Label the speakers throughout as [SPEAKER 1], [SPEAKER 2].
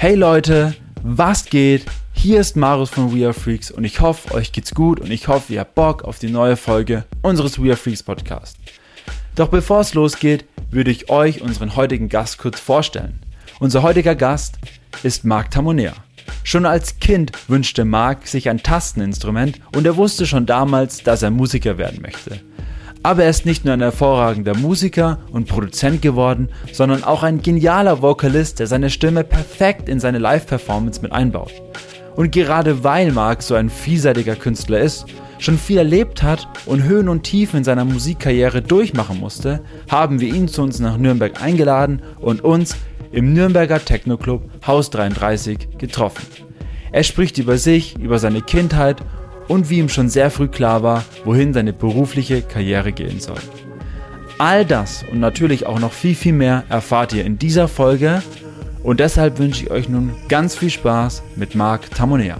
[SPEAKER 1] Hey Leute, was geht? Hier ist Marius von We Are Freaks und ich hoffe, euch geht's gut und ich hoffe, ihr habt Bock auf die neue Folge unseres We Are Freaks Podcast. Doch bevor es losgeht, würde ich euch unseren heutigen Gast kurz vorstellen. Unser heutiger Gast ist Marc Tamonea. Schon als Kind wünschte Marc sich ein Tasteninstrument und er wusste schon damals, dass er Musiker werden möchte. Aber er ist nicht nur ein hervorragender Musiker und Produzent geworden, sondern auch ein genialer Vokalist, der seine Stimme perfekt in seine Live-Performance mit einbaut. Und gerade weil Marc so ein vielseitiger Künstler ist, schon viel erlebt hat und Höhen und Tiefen in seiner Musikkarriere durchmachen musste, haben wir ihn zu uns nach Nürnberg eingeladen und uns im Nürnberger Techno-Club Haus 33 getroffen. Er spricht über sich, über seine Kindheit und wie ihm schon sehr früh klar war, wohin seine berufliche Karriere gehen soll. All das und natürlich auch noch viel, viel mehr erfahrt ihr in dieser Folge und deshalb wünsche ich euch nun ganz viel Spaß mit Marc Tamonea.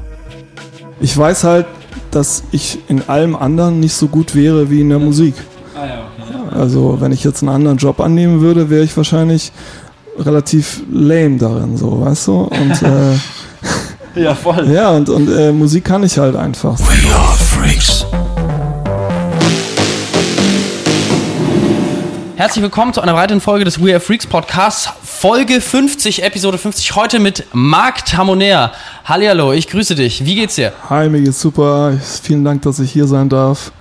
[SPEAKER 2] Ich weiß halt, dass ich in allem anderen nicht so gut wäre wie in der Musik.
[SPEAKER 1] Ah ja, okay.
[SPEAKER 2] Also wenn ich jetzt einen anderen Job annehmen würde, wäre ich wahrscheinlich relativ lame darin, so, weißt du? Und äh,
[SPEAKER 1] Ja, voll.
[SPEAKER 2] ja, und, und äh, Musik kann ich halt einfach.
[SPEAKER 3] We are freaks.
[SPEAKER 4] Herzlich willkommen zu einer weiteren Folge des We Are Freaks Podcasts, Folge 50, Episode 50, heute mit Marc Tamonea. Hallihallo, ich grüße dich. Wie geht's dir?
[SPEAKER 2] Hi, mir geht's super. Vielen Dank, dass ich hier sein darf.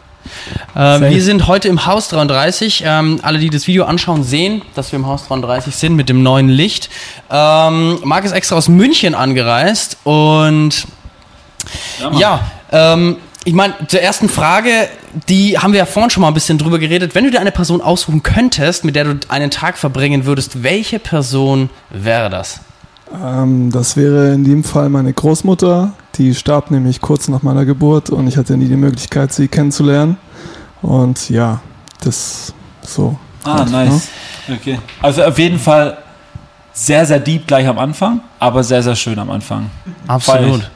[SPEAKER 4] Ähm, wir sind heute im Haus 33. Ähm, alle, die das Video anschauen, sehen, dass wir im Haus 33 sind mit dem neuen Licht. Ähm, Marc ist extra aus München angereist und ja, ähm, ich meine, zur ersten Frage, die haben wir ja vorhin schon mal ein bisschen drüber geredet. Wenn du dir eine Person aussuchen könntest, mit der du einen Tag verbringen würdest, welche Person wäre das?
[SPEAKER 2] Ähm, das wäre in dem Fall meine Großmutter. Die starb nämlich kurz nach meiner Geburt und ich hatte nie die Möglichkeit, sie kennenzulernen. Und ja, das so.
[SPEAKER 1] Ah,
[SPEAKER 2] halt,
[SPEAKER 1] nice. Okay. Also auf jeden Fall sehr, sehr deep gleich am Anfang, aber sehr, sehr schön am Anfang.
[SPEAKER 4] Absolut.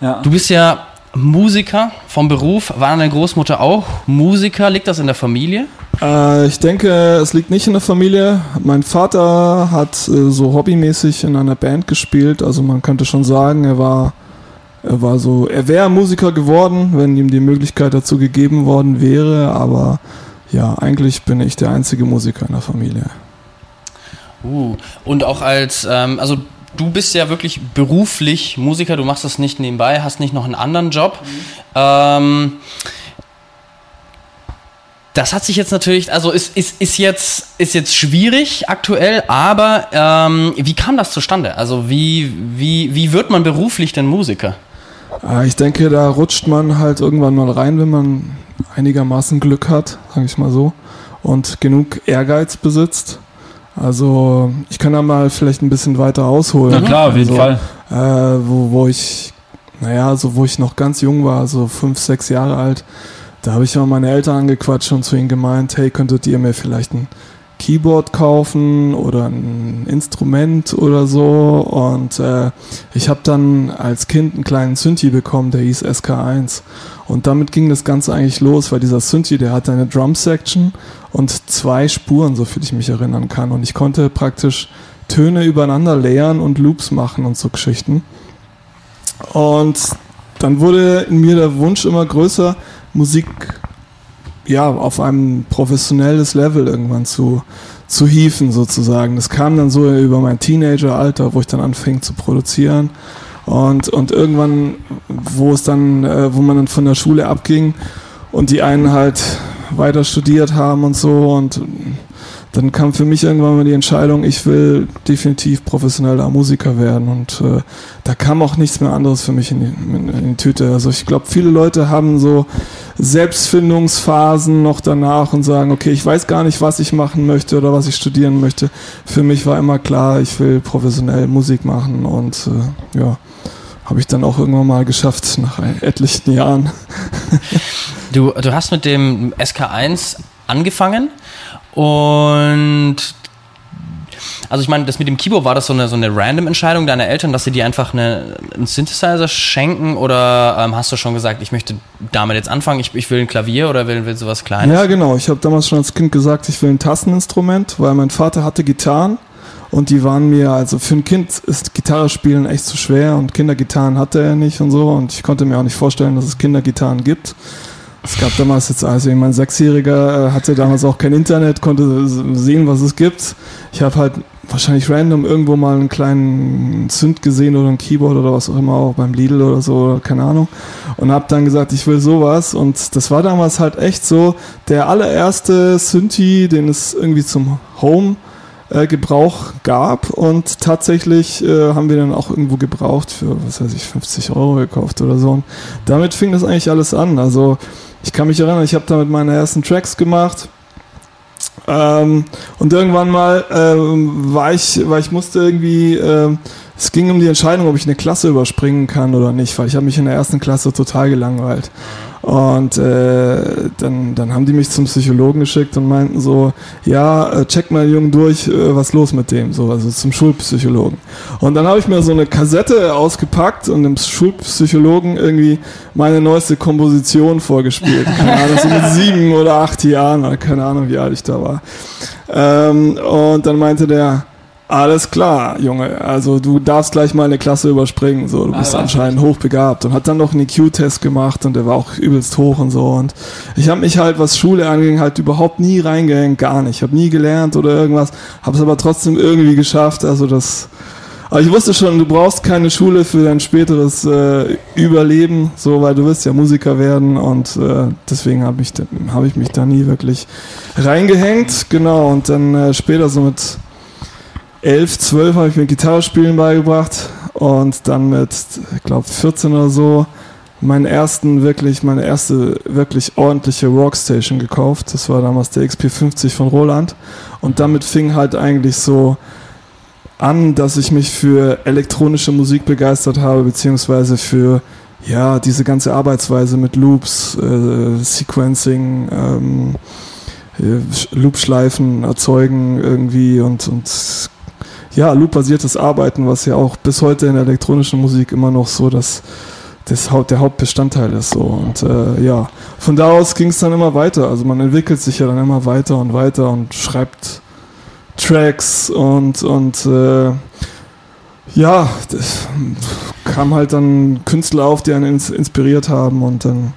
[SPEAKER 1] Ja.
[SPEAKER 4] Du bist ja Musiker vom Beruf. War deine Großmutter auch Musiker? Liegt das in der Familie?
[SPEAKER 2] Äh, ich denke, es liegt nicht in der Familie. Mein Vater hat äh, so hobbymäßig in einer Band gespielt. Also man könnte schon sagen, er war, er war so, er wäre Musiker geworden, wenn ihm die Möglichkeit dazu gegeben worden wäre. Aber ja, eigentlich bin ich der einzige Musiker in der Familie.
[SPEAKER 4] Uh, und auch als, ähm, also du bist ja wirklich beruflich Musiker, du machst das nicht nebenbei, hast nicht noch einen anderen Job. Ähm, das hat sich jetzt natürlich, also ist, ist, ist, jetzt, ist jetzt schwierig aktuell, aber ähm, wie kam das zustande? Also wie, wie, wie wird man beruflich denn Musiker?
[SPEAKER 2] Äh, ich denke, da rutscht man halt irgendwann mal rein, wenn man einigermaßen Glück hat, sage ich mal so, und genug Ehrgeiz besitzt. Also ich kann da mal vielleicht ein bisschen weiter ausholen.
[SPEAKER 1] Na klar, auf jeden
[SPEAKER 2] also,
[SPEAKER 1] Fall.
[SPEAKER 2] Äh, wo, wo ich, naja, so wo ich noch ganz jung war, so fünf, sechs Jahre alt, da habe ich mal meine Eltern angequatscht und zu ihnen gemeint, hey, könntet ihr mir vielleicht ein Keyboard kaufen oder ein Instrument oder so. Und äh, ich habe dann als Kind einen kleinen Synthi bekommen, der hieß SK1. Und damit ging das Ganze eigentlich los, weil dieser Synthi, der hatte eine Drum-Section und zwei Spuren, so viel ich mich erinnern kann. Und ich konnte praktisch Töne übereinander layern und Loops machen und so Geschichten. Und dann wurde in mir der Wunsch immer größer, Musik ja, auf einem professionelles Level irgendwann zu, zu hieven sozusagen. Das kam dann so über mein Teenageralter, wo ich dann anfing zu produzieren. Und, und irgendwann, wo es dann, äh, wo man dann von der Schule abging und die einen halt weiter studiert haben und so und dann kam für mich irgendwann mal die Entscheidung, ich will definitiv professioneller Musiker werden und äh, da kam auch nichts mehr anderes für mich in die, in die Tüte. Also ich glaube, viele Leute haben so Selbstfindungsphasen noch danach und sagen, okay, ich weiß gar nicht, was ich machen möchte oder was ich studieren möchte. Für mich war immer klar, ich will professionell Musik machen und äh, ja, habe ich dann auch irgendwann mal geschafft nach etlichen Jahren.
[SPEAKER 4] Du, du hast mit dem SK1 angefangen und also ich meine, das mit dem Keyboard war das so eine, so eine random Entscheidung deiner Eltern, dass sie dir einfach eine, einen Synthesizer schenken oder ähm, hast du schon gesagt, ich möchte damit jetzt anfangen, ich, ich will ein Klavier oder will, will sowas Kleines?
[SPEAKER 2] Ja, genau. Ich habe damals schon als Kind gesagt, ich will ein Tasteninstrument, weil mein Vater hatte Gitarren Und die waren mir, also für ein Kind ist Gitarre spielen echt zu schwer und Kindergitarren hatte er nicht und so. Und ich konnte mir auch nicht vorstellen, dass es Kindergitarren gibt. Es gab damals jetzt, also mein Sechsjähriger äh, hatte damals auch kein Internet, konnte sehen, was es gibt. Ich habe halt wahrscheinlich random irgendwo mal einen kleinen Synth gesehen oder ein Keyboard oder was auch immer, auch beim Lidl oder so, keine Ahnung. Und habe dann gesagt, ich will sowas. Und das war damals halt echt so der allererste Synthi, den es irgendwie zum Home äh, Gebrauch gab und tatsächlich äh, haben wir dann auch irgendwo gebraucht für, was weiß ich, 50 Euro gekauft oder so. Und damit fing das eigentlich alles an. Also ich kann mich erinnern, ich habe damit meine ersten Tracks gemacht. Ähm, und irgendwann mal ähm, war ich, weil ich musste irgendwie, ähm, es ging um die Entscheidung, ob ich eine Klasse überspringen kann oder nicht, weil ich habe mich in der ersten Klasse total gelangweilt. Und äh, dann, dann haben die mich zum Psychologen geschickt und meinten so, ja, äh, check mal Jungen durch, äh, was los mit dem, so, also zum Schulpsychologen. Und dann habe ich mir so eine Kassette ausgepackt und dem Schulpsychologen irgendwie meine neueste Komposition vorgespielt. Keine Ahnung, so mit sieben oder acht Jahren, oder keine Ahnung, wie alt ich da war. Ähm, und dann meinte der, alles klar, Junge. Also du darfst gleich mal eine Klasse überspringen. So, du bist ah, anscheinend hochbegabt und hat dann noch einen IQ-Test gemacht und der war auch übelst hoch und so. Und ich habe mich halt, was Schule anging, halt überhaupt nie reingehängt, gar nicht. Ich habe nie gelernt oder irgendwas, habe es aber trotzdem irgendwie geschafft. Also das. Aber ich wusste schon, du brauchst keine Schule für dein späteres äh, Überleben, so, weil du wirst ja Musiker werden und äh, deswegen habe ich, hab ich mich da nie wirklich reingehängt. Genau, und dann äh, später so mit 11, 12 habe ich mir Gitarre spielen beigebracht und dann mit, ich glaube, 14 oder so meinen ersten wirklich, meine erste wirklich ordentliche Rockstation gekauft. Das war damals der XP50 von Roland. Und damit fing halt eigentlich so an, dass ich mich für elektronische Musik begeistert habe, beziehungsweise für ja, diese ganze Arbeitsweise mit Loops, äh, Sequencing, ähm, äh, Loopschleifen erzeugen irgendwie und, und ja, loop-basiertes Arbeiten, was ja auch bis heute in der elektronischen Musik immer noch so das, das Haupt, der Hauptbestandteil ist. So. Und äh, ja, von da aus ging es dann immer weiter. Also man entwickelt sich ja dann immer weiter und weiter und schreibt Tracks und, und äh, ja, das kam halt dann Künstler auf, die einen inspiriert haben und dann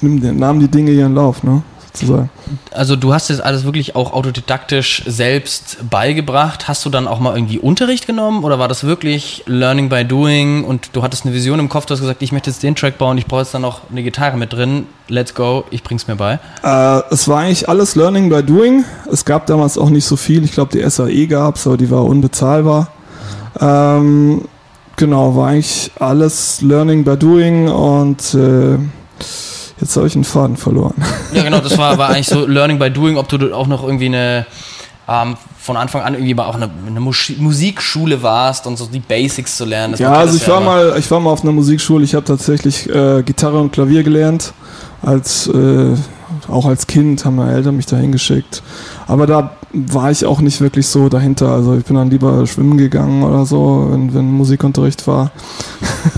[SPEAKER 2] nahmen die Dinge ihren Lauf, ne?
[SPEAKER 4] Sozusagen. Also du hast das alles wirklich auch autodidaktisch selbst beigebracht. Hast du dann auch mal irgendwie Unterricht genommen oder war das wirklich Learning by Doing und du hattest eine Vision im Kopf, du hast gesagt, ich möchte jetzt den Track bauen, ich brauche jetzt dann noch eine Gitarre mit drin. Let's go, ich bring's mir bei.
[SPEAKER 2] Äh, es war eigentlich alles Learning by Doing. Es gab damals auch nicht so viel. Ich glaube, die SAE gab's, aber die war unbezahlbar. Ähm, genau, war eigentlich alles Learning by Doing und äh, Jetzt habe ich einen Faden verloren.
[SPEAKER 4] Ja, genau, das war, war eigentlich so Learning by Doing, ob du auch noch irgendwie eine ähm, von Anfang an irgendwie auch eine, eine Musikschule warst und so die Basics zu lernen.
[SPEAKER 2] ja, also ich war mal, ich war mal auf einer Musikschule. Ich habe tatsächlich äh, Gitarre und Klavier gelernt als äh, auch als Kind haben meine Eltern mich dahin geschickt. Aber da war ich auch nicht wirklich so dahinter. Also ich bin dann lieber schwimmen gegangen oder so, wenn, wenn Musikunterricht war.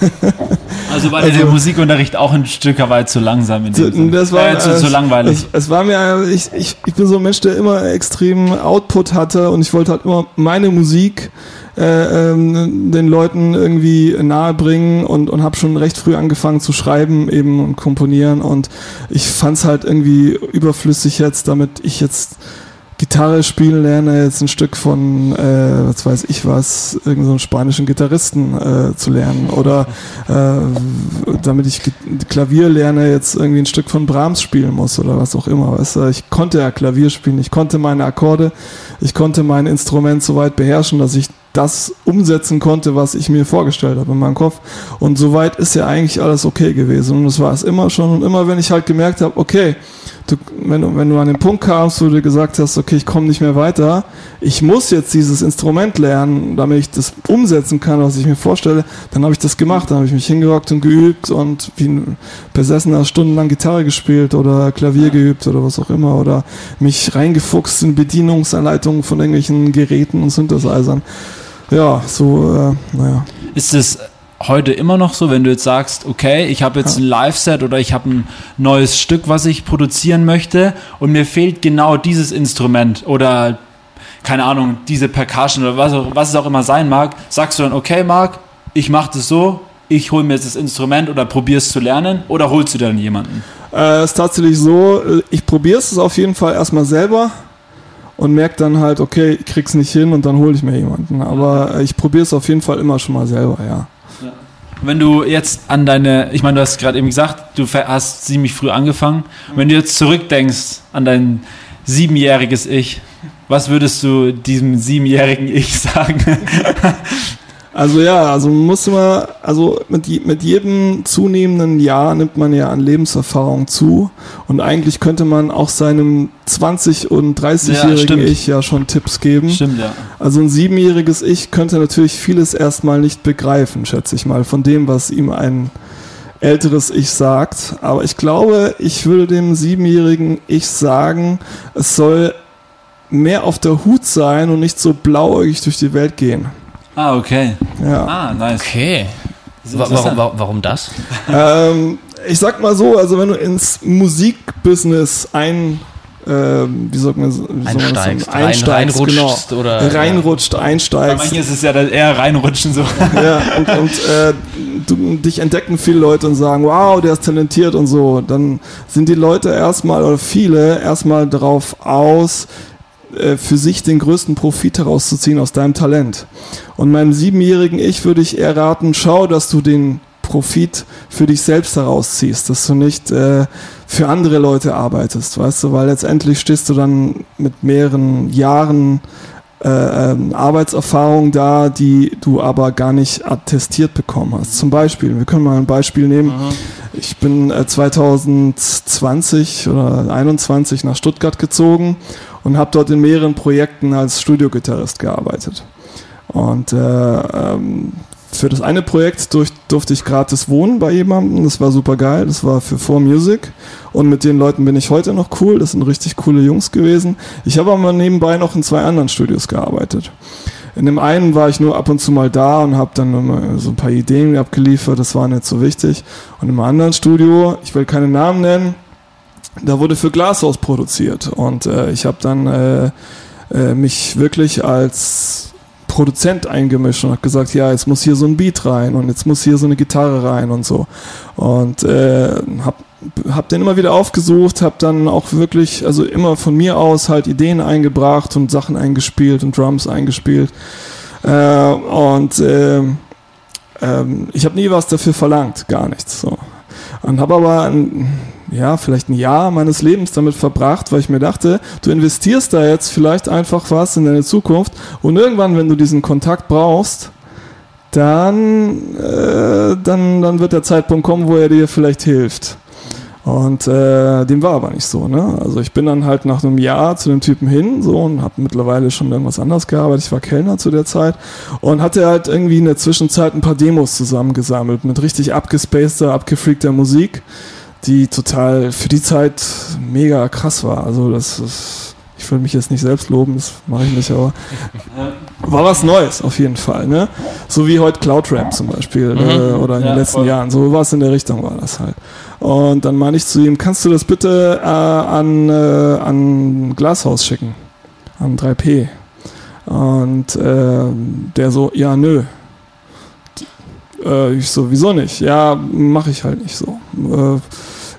[SPEAKER 1] also war also, der Musikunterricht auch ein Stück weit zu langsam in
[SPEAKER 2] dem Das war äh, zu, zu, langweilig. Es, es, war mir, ich, ich, ich bin so ein Mensch, der immer extrem Output hatte und ich wollte halt immer meine Musik äh, ähm, den Leuten irgendwie nahe bringen und, und habe schon recht früh angefangen zu schreiben eben und komponieren und ich fand es halt irgendwie überflüssig jetzt, damit ich jetzt Gitarre spielen lerne, jetzt ein Stück von, äh, was weiß ich was, irgendeinen so spanischen Gitarristen äh, zu lernen. Oder äh, damit ich Klavier lerne, jetzt irgendwie ein Stück von Brahms spielen muss oder was auch immer. Weißt du? Ich konnte ja Klavier spielen, ich konnte meine Akkorde, ich konnte mein Instrument so weit beherrschen, dass ich das umsetzen konnte, was ich mir vorgestellt habe in meinem Kopf. Und soweit ist ja eigentlich alles okay gewesen. Und das war es immer schon. Und immer wenn ich halt gemerkt habe, okay, du, wenn, du, wenn du an den Punkt kamst, wo du gesagt hast, okay, ich komme nicht mehr weiter, ich muss jetzt dieses Instrument lernen, damit ich das umsetzen kann, was ich mir vorstelle, dann habe ich das gemacht. Dann habe ich mich hingehockt und geübt und wie ein Besessener stundenlang Gitarre gespielt oder Klavier geübt oder was auch immer oder mich reingefuchst in Bedienungsanleitungen von irgendwelchen Geräten und Synthesizern. Ja, so, äh, naja.
[SPEAKER 1] Ist es heute immer noch so, wenn du jetzt sagst, okay, ich habe jetzt ein Live-Set oder ich habe ein neues Stück, was ich produzieren möchte und mir fehlt genau dieses Instrument oder keine Ahnung, diese Percussion oder was, auch- was es auch immer sein mag, sagst du dann, okay, Marc, ich mache das so, ich hole mir jetzt das Instrument oder probier's zu lernen oder holst du dann jemanden?
[SPEAKER 2] Äh, ist tatsächlich so, äh, ich probiere es auf jeden Fall erstmal selber und merke dann halt, okay, ich krieg's nicht hin und dann hole ich mir jemanden. Aber ich probiere es auf jeden Fall immer schon mal selber, ja.
[SPEAKER 1] Wenn du jetzt an deine, ich meine, du hast gerade eben gesagt, du hast ziemlich früh angefangen. Wenn du jetzt zurückdenkst an dein siebenjähriges Ich, was würdest du diesem siebenjährigen Ich sagen?
[SPEAKER 2] Also ja, also man muss immer, also mit, mit jedem zunehmenden Jahr nimmt man ja an Lebenserfahrung zu und eigentlich könnte man auch seinem 20- und
[SPEAKER 1] Ja,
[SPEAKER 2] 30-jährigen
[SPEAKER 1] stimmt.
[SPEAKER 2] Ich ja schon Tipps geben.
[SPEAKER 1] Stimmt, ja.
[SPEAKER 2] Also ein siebenjähriges Ich könnte natürlich vieles erstmal nicht begreifen, schätze ich mal, von dem, was ihm ein älteres Ich sagt. Aber ich glaube, ich würde dem siebenjährigen Ich sagen, es soll mehr auf der Hut sein und nicht so blauäugig durch die Welt gehen.
[SPEAKER 1] Ah, okay.
[SPEAKER 2] Ja.
[SPEAKER 1] Ah, nice.
[SPEAKER 4] Okay.
[SPEAKER 1] Interessant.
[SPEAKER 4] warum, wa warum das?
[SPEAKER 2] ähm, ich sag mal so, also wenn du ins Musikbusiness ein, ähm, wie sagt man, so- wie soll man?
[SPEAKER 4] Einsteigst, rein-
[SPEAKER 2] einsteigst,
[SPEAKER 4] reinrutschst
[SPEAKER 2] genau,
[SPEAKER 4] oder-
[SPEAKER 2] reinrutscht,
[SPEAKER 1] Bei
[SPEAKER 2] einsteigst.
[SPEAKER 1] manchen ist es ja dann eher reinrutschen so.
[SPEAKER 2] ja, und, und äh, du, dich entdecken viele Leute und sagen, wow, der ist talentiert und so. Dann sind die Leute erstmal oder viele erstmal darauf aus, äh, für sich den größten Profit herauszuziehen aus deinem Talent. Und meinem siebenjährigen Ich würde ich eher raten, schau, dass du den Profit für dich selbst herausziehst, dass du nicht äh, für andere Leute arbeitest, weißt du, weil letztendlich stehst du dann mit mehreren Jahren äh, ähm, Arbeitserfahrung da, die du aber gar nicht attestiert bekommen hast. Zum Beispiel, wir können mal ein Beispiel nehmen. Ich bin äh, 2020 oder 2021 nach Stuttgart gezogen und habe dort in mehreren Projekten als Studiogitarrist gearbeitet. Und äh, ähm, für das eine Projekt durch, durfte ich gratis wohnen bei jemandem. Das war super geil. Das war für 4Music. Und mit den Leuten bin ich heute noch cool. Das sind richtig coole Jungs gewesen. Ich habe aber nebenbei noch in zwei anderen Studios gearbeitet. In dem einen war ich nur ab und zu mal da und habe dann so ein paar Ideen abgeliefert. Das war nicht so wichtig. Und im anderen Studio, ich will keine Namen nennen, da wurde für Glashaus produziert. Und äh, ich habe dann äh, äh, mich wirklich als Produzent eingemischt und habe gesagt, ja, jetzt muss hier so ein Beat rein und jetzt muss hier so eine Gitarre rein und so. Und äh, habe hab den immer wieder aufgesucht, habe dann auch wirklich, also immer von mir aus halt Ideen eingebracht und Sachen eingespielt und Drums eingespielt. Äh, und ähm, ich habe nie was dafür verlangt, gar nichts. So. Und habe aber ein, ja, vielleicht ein Jahr meines Lebens damit verbracht, weil ich mir dachte, du investierst da jetzt vielleicht einfach was in deine Zukunft und irgendwann, wenn du diesen Kontakt brauchst, dann, äh, dann, dann wird der Zeitpunkt kommen, wo er dir vielleicht hilft. Und äh, dem war aber nicht so. Ne? Also ich bin dann halt nach einem Jahr zu dem Typen hin so und habe mittlerweile schon irgendwas anderes gearbeitet. Ich war Kellner zu der Zeit und hatte halt irgendwie in der Zwischenzeit ein paar Demos zusammengesammelt mit richtig abgespaceder, abgefreakter Musik, die total für die Zeit mega krass war. Also das ist, ich will mich jetzt nicht selbst loben, das mache ich nicht, aber war was Neues auf jeden Fall. Ne? So wie heute Cloud Rap zum Beispiel äh, oder in
[SPEAKER 1] Ja,
[SPEAKER 2] den letzten
[SPEAKER 1] voll.
[SPEAKER 2] Jahren. So was in der Richtung war das halt. Und dann meine ich zu ihm, kannst du das bitte äh, an, äh, an Glashaus schicken? An 3P. Und äh, der so, ja, nö. Äh, ich so, wieso nicht? Ja, mache ich halt nicht so. Äh,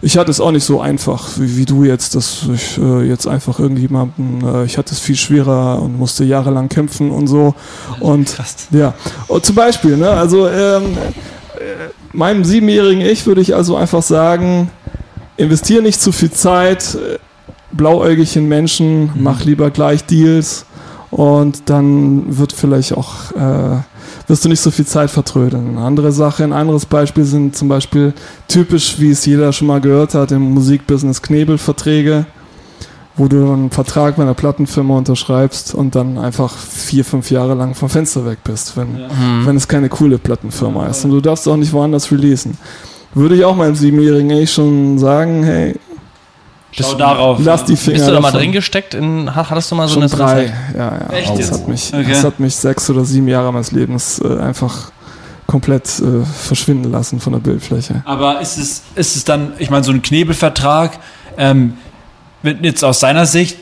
[SPEAKER 2] ich hatte es auch nicht so einfach wie, wie du jetzt, dass ich äh, jetzt einfach irgendjemanden, äh, ich hatte es viel schwerer und musste jahrelang kämpfen und so. Und ja, und zum Beispiel, ne, also ähm, äh, meinem siebenjährigen Ich würde ich also einfach sagen, investiere nicht zu viel Zeit, äh, blauäugig in Menschen, mach lieber gleich Deals und dann wird vielleicht auch, äh, wirst du nicht so viel Zeit vertrödeln. Eine andere Sache, ein anderes Beispiel sind zum Beispiel typisch, wie es jeder schon mal gehört hat, im Musikbusiness Knebelverträge, wo du einen Vertrag bei einer Plattenfirma unterschreibst und dann einfach vier, fünf Jahre lang vom Fenster weg bist, wenn, wenn es keine coole Plattenfirma ist. Und du darfst auch nicht woanders releasen. Würde ich auch meinem Siebenjährigen echt schon sagen, hey,
[SPEAKER 1] Schau darauf.
[SPEAKER 2] lass die Finger
[SPEAKER 4] Bist du da mal
[SPEAKER 2] davon.
[SPEAKER 4] drin gesteckt? In, ha- hattest du mal so
[SPEAKER 2] Schon
[SPEAKER 4] eine
[SPEAKER 2] drei,
[SPEAKER 4] Zeit?
[SPEAKER 2] ja, ja.
[SPEAKER 1] Echt
[SPEAKER 2] das,
[SPEAKER 1] jetzt?
[SPEAKER 2] hat mich,
[SPEAKER 1] Okay.
[SPEAKER 2] das hat mich sechs oder sieben Jahre meines Lebens äh, einfach komplett äh, verschwinden lassen von der Bildfläche.
[SPEAKER 1] Aber ist es, ist es dann, ich meine, so ein Knebelvertrag, ähm, wenn jetzt aus seiner Sicht,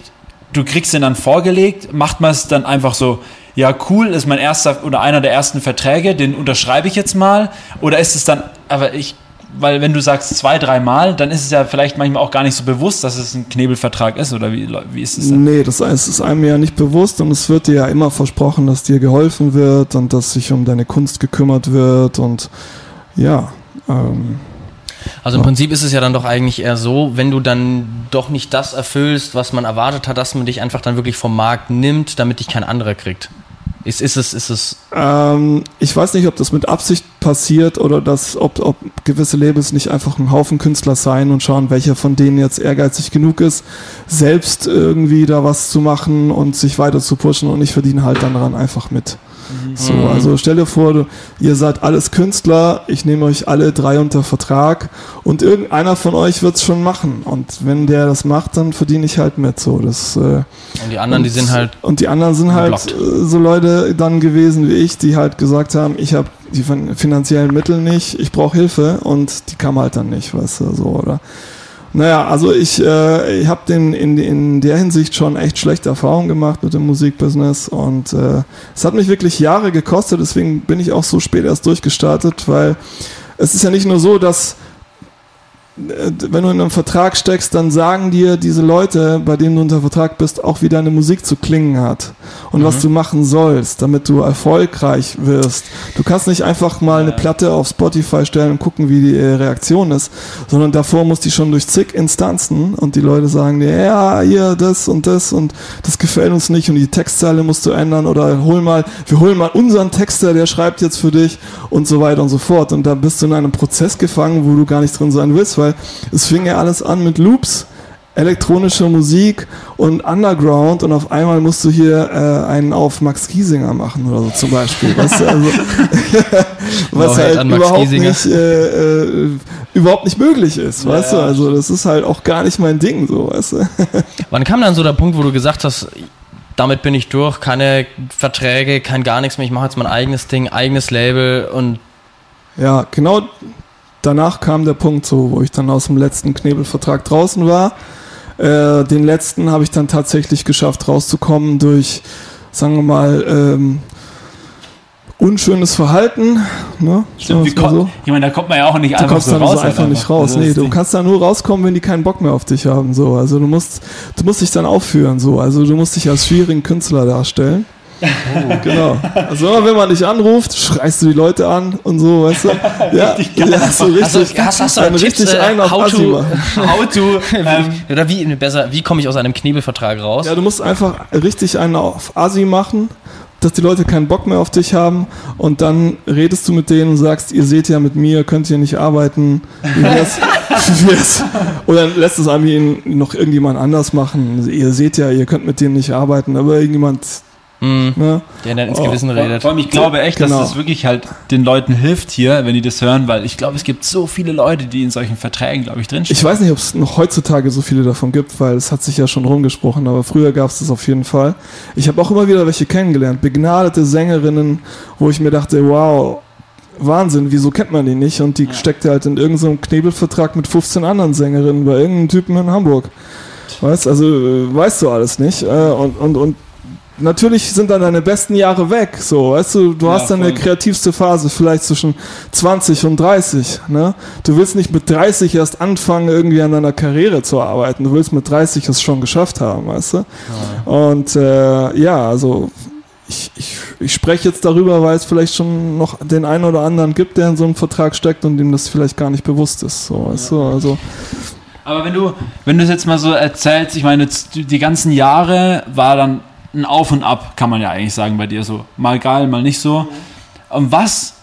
[SPEAKER 1] du kriegst den dann vorgelegt, macht man es dann einfach so, ja cool, ist mein erster oder einer der ersten Verträge, den unterschreibe ich jetzt mal, oder ist es dann, aber ich, weil wenn du sagst zwei, dreimal, dann ist es ja vielleicht manchmal auch gar nicht so bewusst, dass es ein Knebelvertrag ist, oder wie, wie ist es
[SPEAKER 2] dann? Nee, das heißt, es ist einem ja nicht bewusst und es wird dir ja immer versprochen, dass dir geholfen wird und dass sich um deine Kunst gekümmert wird und ja, ähm,
[SPEAKER 4] also im Prinzip ist es ja dann doch eigentlich eher so, wenn du dann doch nicht das erfüllst, was man erwartet hat, dass man dich einfach dann wirklich vom Markt nimmt, damit dich kein anderer kriegt. Ist, ist es, ist es?
[SPEAKER 2] Ähm, ich weiß nicht, ob das mit Absicht passiert oder dass, ob, ob gewisse Labels nicht einfach ein Haufen Künstler sein und schauen, welcher von denen jetzt ehrgeizig genug ist, selbst irgendwie da was zu machen und sich weiter zu pushen und ich verdiene halt dann daran einfach mit. So, mhm. also stell dir vor, du, ihr seid alles Künstler, ich nehme euch alle drei unter Vertrag und irgendeiner von euch wird es schon machen. Und wenn der das macht, dann verdiene ich halt mit. So, das, äh, und
[SPEAKER 4] die anderen, und, die sind halt.
[SPEAKER 2] Und die anderen sind halt. Äh, so Leute dann gewesen wie ich, die halt gesagt haben, ich habe die finanziellen Mittel nicht, ich brauche Hilfe und die kam halt dann nicht, weißt du, so, oder? Naja, also ich, äh, ich habe in, in der Hinsicht schon echt schlechte Erfahrungen gemacht mit dem Musikbusiness und äh, es hat mich wirklich Jahre gekostet, deswegen bin ich auch so spät erst durchgestartet, weil es ist ja nicht nur so, dass wenn du in einem Vertrag steckst, dann sagen dir diese Leute, bei denen du unter Vertrag bist, auch wie deine Musik zu klingen hat und mhm. was du machen sollst, damit du erfolgreich wirst. Du kannst nicht einfach mal eine Platte auf Spotify stellen und gucken, wie die äh, Reaktion ist, sondern davor muss die schon durch zig Instanzen und die Leute sagen dir, ja, hier, das und das und das gefällt uns nicht und die Textzeile musst du ändern oder hol mal, wir holen mal unseren Texter, der schreibt jetzt für dich und so weiter und so fort. Und da bist du in einem Prozess gefangen, wo du gar nicht drin sein willst, weil weil es fing ja alles an mit Loops, elektronische Musik und Underground und auf einmal musst du hier äh, einen auf Max Giesinger machen oder so zum Beispiel. weißt du, also, was halt überhaupt nicht, äh, äh, überhaupt nicht möglich ist, ja, weißt du? Also das ist halt auch gar nicht mein Ding, so, weißt du?
[SPEAKER 4] Wann kam dann so der Punkt, wo du gesagt hast, damit bin ich durch, keine Verträge, kein gar nichts mehr, ich mache jetzt mein eigenes Ding, eigenes Label und
[SPEAKER 2] ja, genau danach kam der Punkt so, wo ich dann aus dem letzten Knebelvertrag draußen war. Äh, den letzten habe ich dann tatsächlich geschafft rauszukommen durch, sagen wir mal, ähm, unschönes Verhalten. Ne?
[SPEAKER 1] Stimmt, so. Ich meine, da kommt man ja auch nicht
[SPEAKER 2] du einfach so raus. Du einfach nicht raus. Also nee, du kannst da nur rauskommen, wenn die keinen Bock mehr auf dich haben. So. Also du musst, du musst dich dann aufführen. So. Also du musst dich als schwierigen Künstler darstellen. Oh, genau. Also wenn man dich anruft, schreist du die Leute an und so, weißt du? Ja, ja so richtig. Also,
[SPEAKER 4] hast, hast du einen richtig Tipps, einen auf how to, how to ähm, oder wie besser, wie komme ich aus einem Knebelvertrag raus?
[SPEAKER 2] Ja, du musst einfach richtig einen auf Asi machen, dass die Leute keinen Bock mehr auf dich haben und dann redest du mit denen und sagst, ihr seht ja mit mir, könnt ihr nicht arbeiten. Oder lässt es irgendwie noch irgendjemand anders machen. Ihr seht ja, ihr könnt mit denen nicht arbeiten, aber irgendjemand
[SPEAKER 4] Mhm. Ne? Der dann ins Gewissen oh, redet.
[SPEAKER 1] Vor allem, ich glaube echt, genau. dass das wirklich halt den Leuten hilft hier, wenn die das hören, weil ich glaube, es gibt so viele Leute, die in solchen Verträgen, glaube ich, drinstehen.
[SPEAKER 2] Ich weiß nicht, ob es noch heutzutage so viele davon gibt, weil es hat sich ja schon rumgesprochen, aber früher gab es das auf jeden Fall. Ich habe auch immer wieder welche kennengelernt, begnadete Sängerinnen, wo ich mir dachte, wow, Wahnsinn, wieso kennt man die nicht? Und die ja. steckte halt in irgendeinem Knebelvertrag mit 15 anderen Sängerinnen bei irgendeinem Typen in Hamburg. Weißt, also äh, weißt du alles nicht. Äh, und, und, und natürlich sind dann deine besten Jahre weg, so, weißt du, du ja, hast dann eine kreativste Phase, vielleicht zwischen 20 und 30, ne? Du willst nicht mit 30 erst anfangen, irgendwie an deiner Karriere zu arbeiten, du willst mit 30 es schon geschafft haben, weißt du? Ja. Und äh, ja, also ich, ich, ich spreche jetzt darüber, weil es vielleicht schon noch den einen oder anderen gibt, der in so einem Vertrag steckt und dem das vielleicht gar nicht bewusst ist, so, weißt ja. du, also
[SPEAKER 1] aber wenn du, wenn du es jetzt mal so erzählst, ich meine, die ganzen Jahre war dann ein Auf und Ab, kann man ja eigentlich sagen bei dir so. Mal geil, mal nicht so. Und was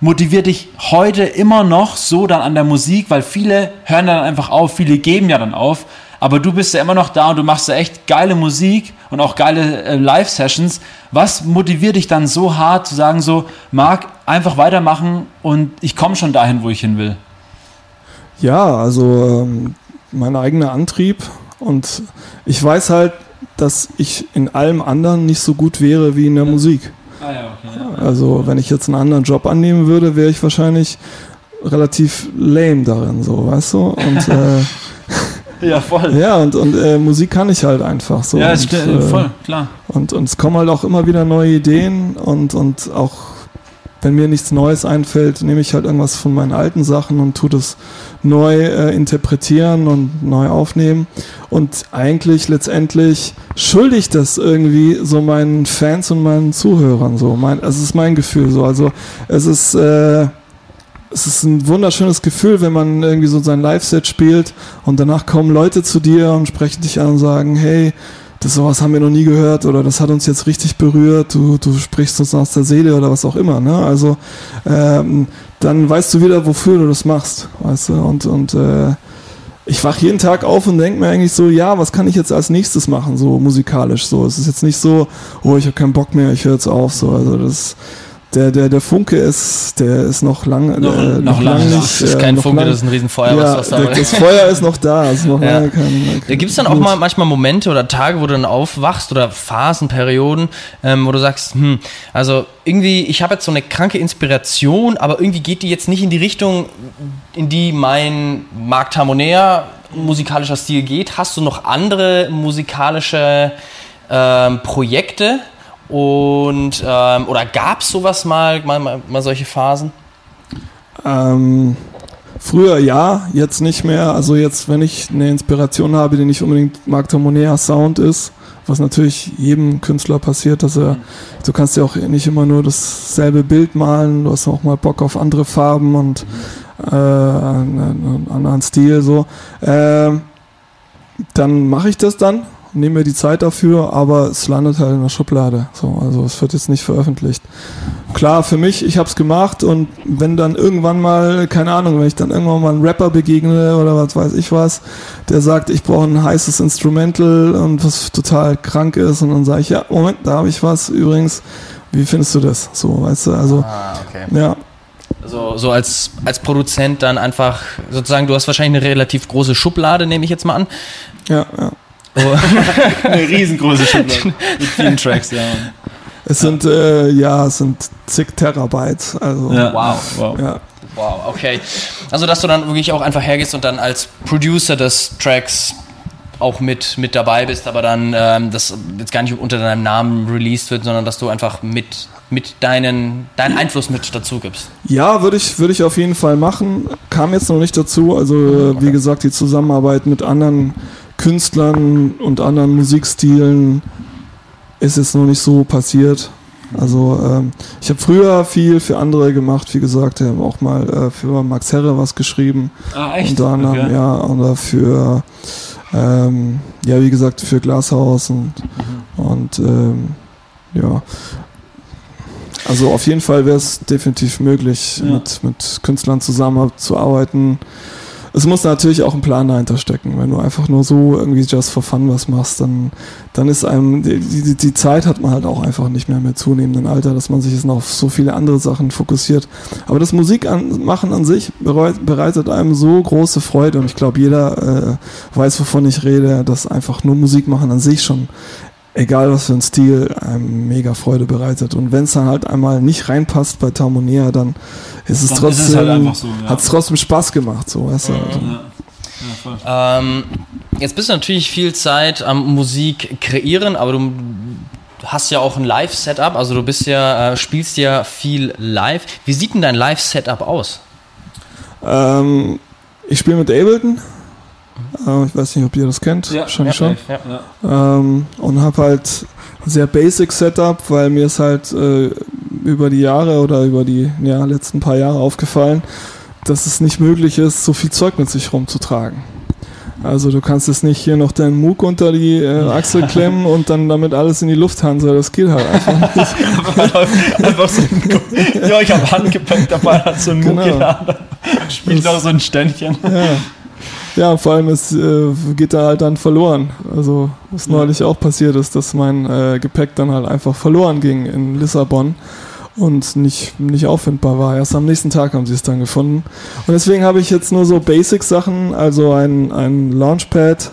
[SPEAKER 1] motiviert dich heute immer noch so dann an der Musik? Weil viele hören dann einfach auf, viele geben ja dann auf. Aber du bist ja immer noch da und du machst ja echt geile Musik und auch geile äh, Live-Sessions. Was motiviert dich dann so hart zu sagen, so, Marc, einfach weitermachen und ich komme schon dahin, wo ich hin will?
[SPEAKER 2] Ja, also ähm, mein eigener Antrieb und ich weiß halt, dass ich in allem anderen nicht so gut wäre wie in der Musik. Ah, ja, okay, ja. Also wenn ich jetzt einen anderen Job annehmen würde, wäre ich wahrscheinlich relativ lame darin, so, weißt du? Und äh,
[SPEAKER 1] Ja, voll.
[SPEAKER 2] Ja, und, und äh, Musik kann ich halt einfach so.
[SPEAKER 1] Ja,
[SPEAKER 2] und,
[SPEAKER 1] ist
[SPEAKER 2] äh,
[SPEAKER 1] voll, klar.
[SPEAKER 2] Und, und es kommen halt auch immer wieder neue Ideen und, und auch wenn mir nichts Neues einfällt, nehme ich halt irgendwas von meinen alten Sachen und tue das neu äh, interpretieren und neu aufnehmen. Und eigentlich letztendlich schulde ich das irgendwie so meinen Fans und meinen Zuhörern so. Mein, es ist mein Gefühl so. Also es ist äh, es ist ein wunderschönes Gefühl, wenn man irgendwie so sein Live-Set spielt und danach kommen Leute zu dir und sprechen dich an und sagen, hey, das sowas haben wir noch nie gehört oder das hat uns jetzt richtig berührt, du, du sprichst uns aus der Seele oder was auch immer. Ne? Also ähm, dann weißt du wieder, wofür du das machst, weißt du, und, und äh, ich wach jeden Tag auf und denke mir eigentlich so, ja, was kann ich jetzt als nächstes machen, so musikalisch so. Es ist jetzt nicht so, oh, ich habe keinen Bock mehr, ich höre jetzt auf, so. Also das der, der, der Funke ist, der ist noch lang,
[SPEAKER 1] Noch-
[SPEAKER 2] äh,
[SPEAKER 1] noch lang
[SPEAKER 2] lang
[SPEAKER 1] nicht.
[SPEAKER 4] Das ist
[SPEAKER 2] äh,
[SPEAKER 4] kein
[SPEAKER 2] noch
[SPEAKER 4] Funke,
[SPEAKER 2] lang-
[SPEAKER 4] das ist ein Riesenfeuer,
[SPEAKER 2] ja,
[SPEAKER 4] was, was da
[SPEAKER 2] das Feuer ist noch da, ist noch
[SPEAKER 4] Ja.
[SPEAKER 2] lange kein,
[SPEAKER 4] Da gibt es dann auch mal manchmal Momente oder Tage, wo du dann aufwachst oder Phasen, Perioden, ähm, wo du sagst, hm, also irgendwie, ich habe jetzt so eine kranke Inspiration, aber irgendwie geht die jetzt nicht in die Richtung, in die mein Markt Harmonär musikalischer Stil geht. Hast du noch andere musikalische ähm, Projekte? Und ähm, oder gab es sowas mal, mal, mal, solche Phasen?
[SPEAKER 2] Ähm, früher ja, jetzt nicht mehr. Also jetzt, wenn ich eine Inspiration habe, die nicht unbedingt Marc Monea Sound ist, was natürlich jedem Künstler passiert, dass er, du kannst ja auch nicht immer nur dasselbe Bild malen, du hast auch mal Bock auf andere Farben und äh, einen, einen anderen Stil so. Ähm, dann mache ich das dann, nehme mir die Zeit dafür, aber es landet halt in der Schublade. So, also es wird jetzt nicht veröffentlicht. Klar, für mich, ich habe es gemacht und wenn dann irgendwann mal, keine Ahnung, wenn ich dann irgendwann mal einen Rapper begegne oder was weiß ich was, der sagt, ich brauche ein heißes Instrumental und was total krank ist und dann sage ich, ja, Moment, da habe ich was übrigens. Wie findest du das? So, weißt du, also,
[SPEAKER 4] Ah, okay.
[SPEAKER 2] ja.
[SPEAKER 4] So, so als, als Produzent dann einfach sozusagen, du hast wahrscheinlich eine relativ große Schublade, nehme ich jetzt mal an.
[SPEAKER 2] Ja, ja.
[SPEAKER 1] Eine riesengroße Schublade mit vielen Tracks, ja.
[SPEAKER 2] Es sind, äh, ja, es sind zig Terabyte. Also,
[SPEAKER 1] ja.
[SPEAKER 4] Wow.
[SPEAKER 1] wow.
[SPEAKER 2] ja.
[SPEAKER 4] Wow, okay. Also, dass du dann wirklich auch einfach hergehst und dann als Producer des Tracks auch mit, mit dabei bist, aber dann ähm, das jetzt gar nicht unter deinem Namen released wird, sondern dass du einfach mit, mit deinen, deinen Einfluss mit dazu gibst.
[SPEAKER 2] Ja, würde ich, würde ich auf jeden Fall machen. Kam jetzt noch nicht dazu. Also, äh, wie gesagt, die Zusammenarbeit mit anderen Künstlern und anderen Musikstilen ist jetzt noch nicht so passiert. Also, ähm, ich habe früher viel für andere gemacht, wie gesagt, ich habe auch mal äh, für Max Herre was geschrieben.
[SPEAKER 1] Ah, echt?
[SPEAKER 2] Unter anderem,
[SPEAKER 1] Okay.
[SPEAKER 2] ja, oder für, ähm, ja, wie gesagt, für Glashaus und, und ähm, ja. Also auf jeden Fall wäre es definitiv möglich,
[SPEAKER 1] Ja.
[SPEAKER 2] mit, mit Künstlern zusammenzuarbeiten. Es muss natürlich auch ein Plan dahinter stecken. Wenn du einfach nur so irgendwie just for fun was machst, dann, dann ist einem, die, die, die Zeit hat man halt auch einfach nicht mehr mit zunehmendem Alter, dass man sich jetzt noch auf so viele andere Sachen fokussiert. Aber das Musik an, an sich bereit, bereitet einem so große Freude und ich glaube, jeder äh, weiß, wovon ich rede, dass einfach nur Musik machen an sich schon, egal was für ein Stil, einem mega Freude bereitet. Und wenn es dann halt einmal nicht reinpasst bei Tamonea, dann ist es
[SPEAKER 1] Dann
[SPEAKER 2] trotzdem,
[SPEAKER 1] ist es halt so, ja.
[SPEAKER 2] hat es trotzdem Spaß gemacht, so, weißt du. Also,
[SPEAKER 1] Ja. Ja, voll.
[SPEAKER 4] Ähm, jetzt bist du natürlich viel Zeit am Musik kreieren, aber du hast ja auch ein Live-Setup, also du bist ja, äh, spielst ja viel live. Wie sieht denn dein Live-Setup aus?
[SPEAKER 2] Ähm, ich spiele mit Ableton. Äh, ich weiß nicht, ob ihr das kennt.
[SPEAKER 1] Ja,
[SPEAKER 2] Wahrscheinlich
[SPEAKER 4] ja,
[SPEAKER 2] schon.
[SPEAKER 4] ja.
[SPEAKER 2] Ähm, und habe halt ein sehr basic Setup, weil mir ist halt äh, über die Jahre oder über die ja, letzten paar Jahre aufgefallen, dass es nicht möglich ist, so viel Zeug mit sich rumzutragen. Also du kannst jetzt nicht hier noch deinen Moog unter die äh, Achsel klemmen und dann damit alles in die Lufthansa. Das geht halt einfach nicht.
[SPEAKER 1] Einfach so ein, ja, ich habe Handgepäck dabei, hat so ein
[SPEAKER 2] Genau.
[SPEAKER 1] Muckilader, spielt auch so ein Ständchen.
[SPEAKER 2] Ja. Ja, vor allem es äh, geht da halt dann verloren. Also was neulich auch passiert ist, dass mein äh, Gepäck dann halt einfach verloren ging in Lissabon und nicht, nicht auffindbar war. Erst am nächsten Tag haben sie es dann gefunden. Und deswegen habe ich jetzt nur so Basic-Sachen, also ein, ein Launchpad,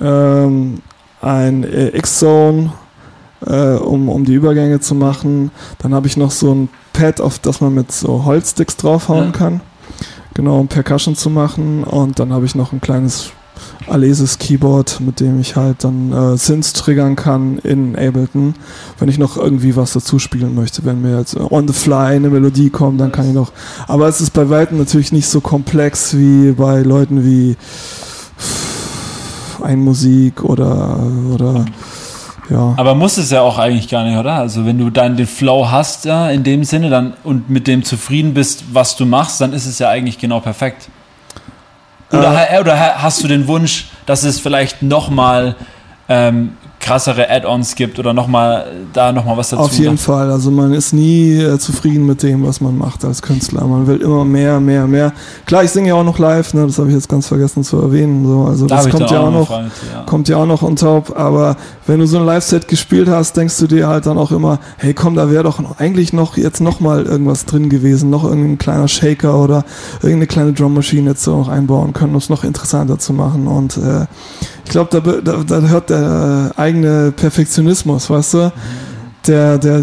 [SPEAKER 2] ähm, ein äh, X-Zone, äh, um, um die Übergänge zu machen. Dann habe ich noch so ein Pad, auf das man mit so Holzsticks draufhauen
[SPEAKER 1] Ja.
[SPEAKER 2] kann. Genau, um Percussion zu machen. Und dann habe ich noch ein kleines Alesis Keyboard, mit dem ich halt dann äh, Synths triggern kann in Ableton, wenn ich noch irgendwie was dazu spielen möchte. Wenn mir jetzt on the fly eine Melodie kommt, dann kann ich noch. Aber es ist bei weitem natürlich nicht so komplex wie bei Leuten wie Einmusik oder oder ja.
[SPEAKER 1] Aber muss es ja auch eigentlich gar nicht, oder? Also wenn du dann den Flow hast, ja, in dem Sinne, dann und mit dem zufrieden bist, was du machst, dann ist es ja eigentlich genau perfekt. Oder, äh, oder hast du den Wunsch, dass es vielleicht nochmal ähm, krassere Add-ons gibt oder nochmal da nochmal was dazu?
[SPEAKER 2] Auf jeden macht. Fall. Also man ist nie äh, zufrieden mit dem, was man macht als Künstler. Man will immer mehr, mehr, mehr. Klar, ich singe ja auch noch live, ne? das habe ich jetzt ganz vergessen zu erwähnen. So, also da das kommt ja auch noch, ja. kommt ja auch noch on top. Aber wenn du so ein Live-Set gespielt hast, denkst du dir halt dann auch immer, hey komm, da wäre doch eigentlich noch jetzt nochmal irgendwas drin gewesen, noch irgendein kleiner Shaker oder irgendeine kleine Drummaschine jetzt so noch einbauen können, um es noch interessanter zu machen. Und äh, glaube, da, da, da, hört der eigene Perfektionismus, weißt du? Der, der,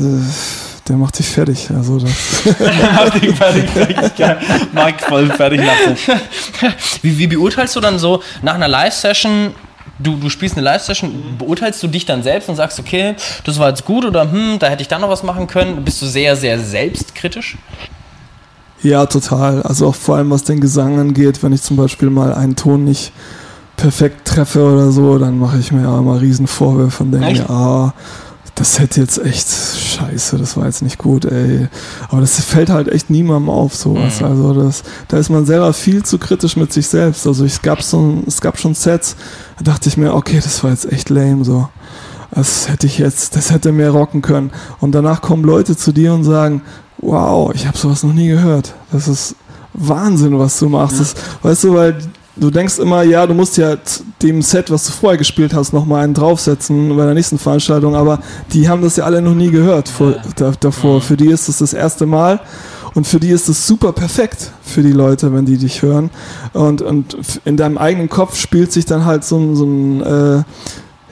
[SPEAKER 2] der macht dich fertig. Also macht dich fertig,
[SPEAKER 4] fertig. Mike voll fertig lassen. Wie, wie beurteilst du dann so nach einer Live-Session, du, du spielst eine Live-Session, beurteilst du dich dann selbst und sagst, okay, das war jetzt gut oder hm, da hätte ich dann noch was machen können? Bist du sehr, sehr selbstkritisch?
[SPEAKER 2] Ja, total. Also auch vor allem was den Gesang angeht, wenn ich zum Beispiel mal einen Ton nicht perfekt treffe oder so, dann mache ich mir ja immer riesen Vorwürfe und denke mir, ah, das hätte jetzt echt scheiße, das war jetzt nicht gut, ey. Aber das fällt halt echt niemandem auf, sowas. Mhm. Also das, da ist man selber viel zu kritisch mit sich selbst. Also ich gab so, es gab schon Sets, da dachte ich mir, okay, das war jetzt echt lame, so. Das hätte ich jetzt, das hätte mehr rocken können. Und danach kommen Leute zu dir und sagen, wow, ich habe sowas noch nie gehört. Das ist Wahnsinn, was du machst. Ja. Das, weißt du, weil du denkst immer, ja, du musst ja dem Set, was du vorher gespielt hast, nochmal einen draufsetzen bei der nächsten Veranstaltung, aber die haben das ja alle noch nie gehört vor, da, davor. Für die ist das das erste Mal und für die ist das super perfekt für die Leute, wenn die dich hören. Und, und in deinem eigenen Kopf spielt sich dann halt so, so ein äh,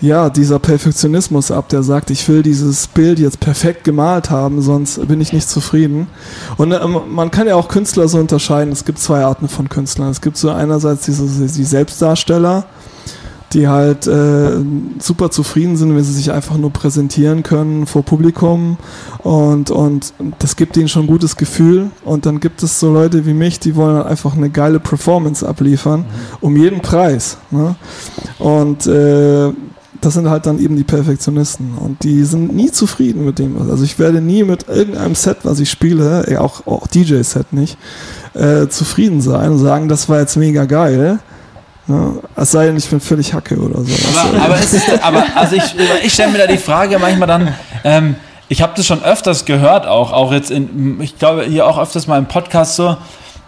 [SPEAKER 2] ja, dieser Perfektionismus ab, der sagt, ich will dieses Bild jetzt perfekt gemalt haben, sonst bin ich nicht zufrieden. Und äh, man kann ja auch Künstler so unterscheiden. Es gibt zwei Arten von Künstlern. Es gibt so einerseits diese, die Selbstdarsteller, die halt äh, super zufrieden sind, wenn sie sich einfach nur präsentieren können vor Publikum und, und das gibt ihnen schon ein gutes Gefühl. Und dann gibt es so Leute wie mich, die wollen halt einfach eine geile Performance abliefern, mhm. um jeden Preis. Ne? Und äh, das sind halt dann eben die Perfektionisten und die sind nie zufrieden mit dem. Also ich werde nie mit irgendeinem Set, was ich spiele, auch, auch DJ-Set nicht, äh, zufrieden sein und sagen, das war jetzt mega geil. Ne? Es sei denn, ich bin völlig Hacke oder so.
[SPEAKER 1] Aber, aber, ist, aber also ich, ich stelle mir da die Frage manchmal dann, ähm, ich habe das schon öfters gehört, auch, auch jetzt in, ich glaube hier auch öfters mal im Podcast so,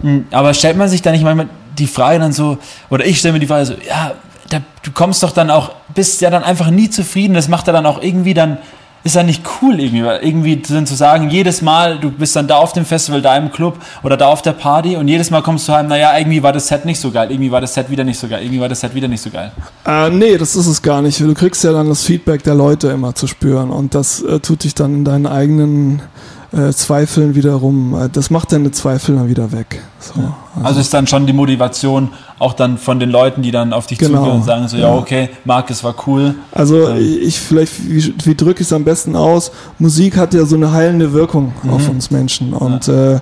[SPEAKER 1] hm, aber stellt man sich da nicht manchmal die Frage dann so, oder ich stelle mir die Frage so, ja, da, du kommst doch dann auch, bist ja dann einfach nie zufrieden. Das macht er dann auch irgendwie dann, ist ja nicht cool irgendwie, irgendwie zu sagen, jedes Mal, du bist dann da auf dem Festival, da im Club oder da auf der Party und jedes Mal kommst du heim, naja, irgendwie war das Set nicht so geil, irgendwie war das Set wieder nicht so geil, irgendwie war das Set wieder nicht so geil.
[SPEAKER 2] Äh, nee, das ist es gar nicht. Du kriegst ja dann das Feedback der Leute immer zu spüren und das äh, tut dich dann in deinen eigenen äh, Zweifeln wiederum, äh, das macht deine Zweifel dann wieder weg. So,
[SPEAKER 1] ja. also, also, ist dann schon die Motivation auch dann von den Leuten, die dann auf dich genau, zugehen und sagen so, ja, ja okay, Marc, es war cool.
[SPEAKER 2] Also ähm. ich vielleicht, wie, wie drücke ich es am besten aus? Musik hat ja so eine heilende Wirkung mhm. auf uns Menschen und ja. äh,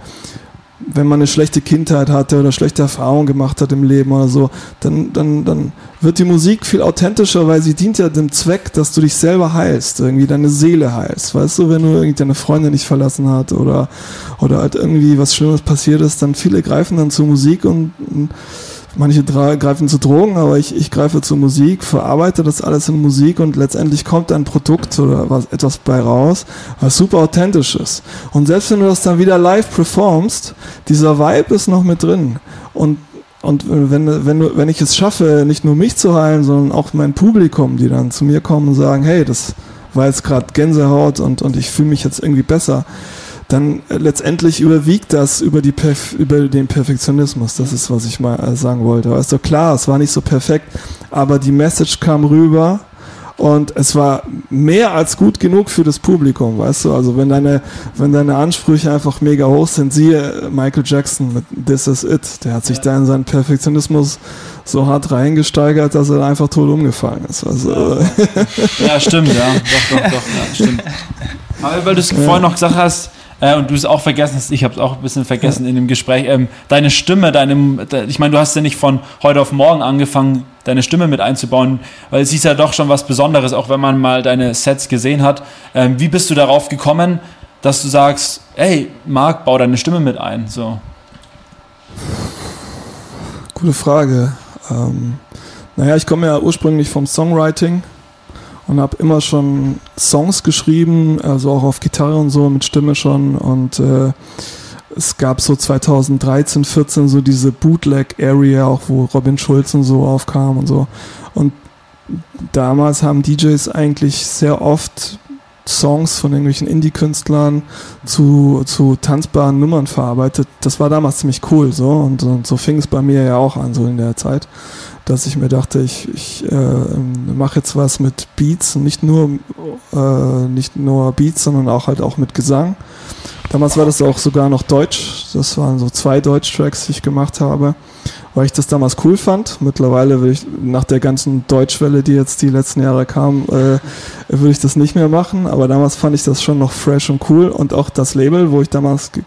[SPEAKER 2] wenn man eine schlechte Kindheit hatte oder schlechte Erfahrungen gemacht hat im Leben oder so, dann, dann, dann wird die Musik viel authentischer, weil sie dient ja dem Zweck, dass du dich selber heilst, irgendwie deine Seele heilst. Weißt du, wenn du irgendwie deine Freundin nicht verlassen hat oder, oder halt irgendwie was Schlimmes passiert ist, dann viele greifen dann zur Musik und, und manche greifen zu Drogen, aber ich, ich greife zur Musik, verarbeite das alles in Musik und letztendlich kommt ein Produkt oder was, etwas bei raus, was super authentisch ist. Und selbst wenn du das dann wieder live performst, dieser Vibe ist noch mit drin. Und und wenn, wenn, wenn ich es schaffe, nicht nur mich zu heilen, sondern auch mein Publikum, die dann zu mir kommen und sagen, hey, das war jetzt gerade Gänsehaut und, und ich fühle mich jetzt irgendwie besser, dann äh, letztendlich überwiegt das über, die Perf über den Perfektionismus. Das ist, was ich mal äh, sagen wollte. Weißt du, klar, es war nicht so perfekt, aber die Message kam rüber Und es war mehr als gut genug für das Publikum, weißt du? Also wenn deine, wenn deine Ansprüche einfach mega hoch sind, siehe Michael Jackson mit This Is It, der hat sich da in seinen Perfektionismus so hart reingesteigert, dass er einfach tot umgefallen ist. Also,
[SPEAKER 1] ja, stimmt, ja. Doch, doch, doch, ja, stimmt. Aber weil du es ja. vorhin noch gesagt hast, äh, und du es auch vergessen hast, ich habe es auch ein bisschen vergessen in dem Gespräch, ähm, deine Stimme, deine, ich meine, du hast ja nicht von heute auf morgen angefangen, deine Stimme mit einzubauen, weil es ist ja doch schon was Besonderes, auch wenn man mal deine Sets gesehen hat. Ähm, wie bist du darauf gekommen, dass du sagst, hey, Marc, bau deine Stimme mit ein? So.
[SPEAKER 2] Gute Frage. Ähm, naja, ich komme ja ursprünglich vom Songwriting und habe immer schon Songs geschrieben, also auch auf Gitarre und so mit Stimme schon und äh, es gab so 2013, 14 so diese Bootleg-Area, auch wo Robin Schulz und so aufkam und so. Und damals haben DJs eigentlich sehr oft Songs von irgendwelchen Indie-Künstlern zu, zu tanzbaren Nummern verarbeitet. Das war damals ziemlich cool, so. Und, und so fing es bei mir ja auch an, so in der Zeit, dass ich mir dachte, ich, ich äh, mache jetzt was mit Beats, nicht nur, äh, nicht nur Beats, sondern auch halt auch mit Gesang. Damals war das auch sogar noch Deutsch. Das waren so zwei Deutsch-Tracks, die ich gemacht habe, weil ich das damals cool fand. Mittlerweile will ich, nach der ganzen Deutschwelle, die jetzt die letzten Jahre kam, äh, würde ich das nicht mehr machen. Aber damals fand ich das schon noch fresh und cool. Und auch das Label, wo ich damals ge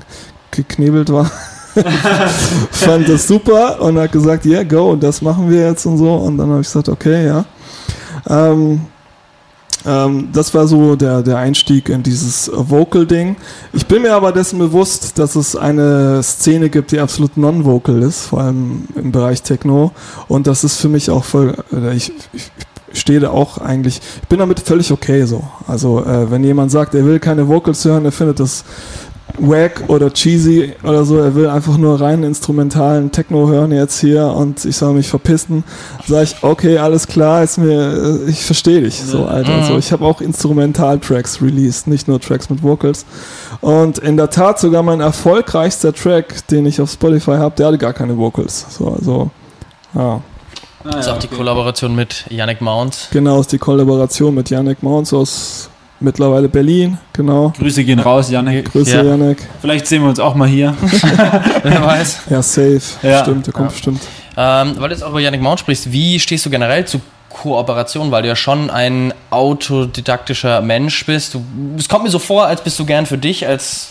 [SPEAKER 2] geknebelt war, fand das super und hat gesagt, ja, yeah, go, das machen wir jetzt und so. Und dann habe ich gesagt, okay, ja. Ähm, ähm, das war so der, der Einstieg in dieses Vocal-Ding. Ich bin mir aber dessen bewusst, dass es eine Szene gibt, die absolut non-vocal ist, vor allem im Bereich Techno. Und das ist für mich auch voll, äh, ich, ich stehe da auch eigentlich, ich bin damit völlig okay so. Also äh, wenn jemand sagt, er will keine Vocals hören, er findet das wack oder cheesy oder so, er will einfach nur rein instrumentalen Techno hören jetzt hier und ich soll mich verpissen, sage ich, okay, alles klar, ist mir, äh, ich verstehe dich, so Alter. Mhm. So, ich habe auch Instrumental-Tracks released, nicht nur Tracks mit Vocals. Und in der Tat sogar mein erfolgreichster Track, den ich auf Spotify habe, der hatte gar keine Vocals. So, also, ja.
[SPEAKER 4] Ah, ja, ist auch die Kollaboration mit Yannick Mounts.
[SPEAKER 2] Genau, ist die Kollaboration mit Yannick Mounts aus Mittlerweile Berlin, genau.
[SPEAKER 1] Grüße gehen raus, Janek.
[SPEAKER 2] Grüße, ja. Janek.
[SPEAKER 1] Vielleicht sehen wir uns auch mal hier.
[SPEAKER 2] Wer weiß. Ja, safe. Ja. Stimmt, der kommt ja. bestimmt.
[SPEAKER 4] Ähm, weil du jetzt auch über Janik Mount sprichst, wie stehst du generell zu Kooperation, weil du ja schon ein autodidaktischer Mensch bist. es kommt mir so vor, als bist du gern für dich, als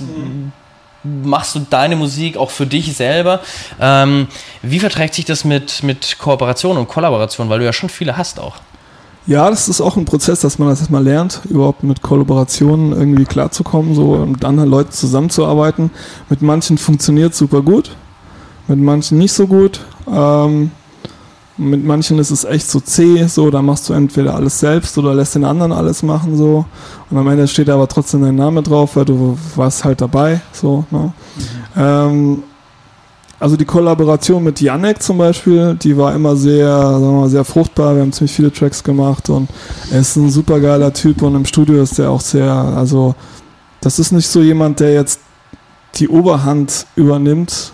[SPEAKER 4] machst du deine Musik auch für dich selber. Ähm, wie verträgt sich das mit, mit Kooperation und Kollaboration, weil du ja schon viele hast auch?
[SPEAKER 2] Ja, das ist auch ein Prozess, dass man das erstmal lernt, überhaupt mit Kollaborationen irgendwie klarzukommen, so mit anderen Leuten zusammenzuarbeiten. Mit manchen funktioniert super gut, mit manchen nicht so gut. Ähm, mit manchen ist es echt so zäh, so, da machst du entweder alles selbst oder lässt den anderen alles machen, so. Und am Ende steht aber trotzdem dein Name drauf, weil du warst halt dabei, so, ne? Mhm. Ähm, also die Kollaboration mit Janek zum Beispiel, die war immer sehr, sagen wir mal, sehr fruchtbar. Wir haben ziemlich viele Tracks gemacht und er ist ein super geiler Typ und im Studio ist er auch sehr, also das ist nicht so jemand, der jetzt die Oberhand übernimmt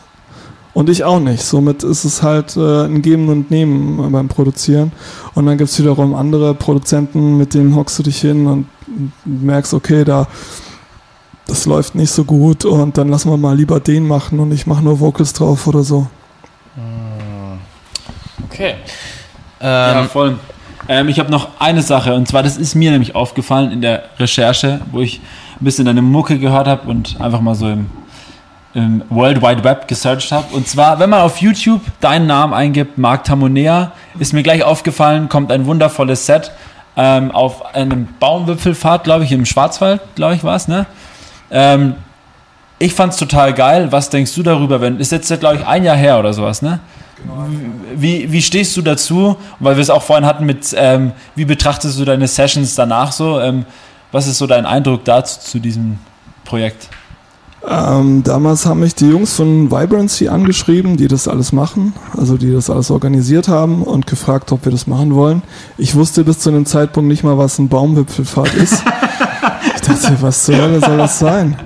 [SPEAKER 2] und ich auch nicht. Somit ist es halt äh, ein Geben und Nehmen beim Produzieren. Und dann gibt es wiederum andere Produzenten, mit denen hockst du dich hin und merkst, okay, da das läuft nicht so gut und dann lassen wir mal lieber den machen und ich mache nur Vocals drauf oder so.
[SPEAKER 4] Hm. Okay.
[SPEAKER 1] Ähm, ja, voll. Ähm, ich habe noch eine Sache und zwar, das ist mir nämlich aufgefallen in der Recherche, wo ich ein bisschen deine Mucke gehört habe und einfach mal so im, im World Wide Web gesearched habe. Und zwar, wenn man auf YouTube deinen Namen eingibt, Marc Tamonea, ist mir gleich aufgefallen, kommt ein wundervolles Set ähm, auf einem Baumwipfelfahrt, glaube ich, im Schwarzwald, glaube ich, war es, ne? Ähm, ich fand es total geil. Was denkst du darüber? Wenn, ist jetzt, glaube ich, ein Jahr her oder sowas, ne? Genau. Wie, wie stehst du dazu? Weil wir es auch vorhin hatten mit, ähm, wie betrachtest du deine Sessions danach so? Ähm, was ist so dein Eindruck dazu, zu diesem Projekt?
[SPEAKER 2] Ähm, damals haben mich die Jungs von Vibrancy angeschrieben, die das alles machen, also die das alles organisiert haben und gefragt, ob wir das machen wollen. Ich wusste bis zu dem Zeitpunkt nicht mal, was ein Baumwipfelfahrt ist. dachte, was zur Hölle soll das sein?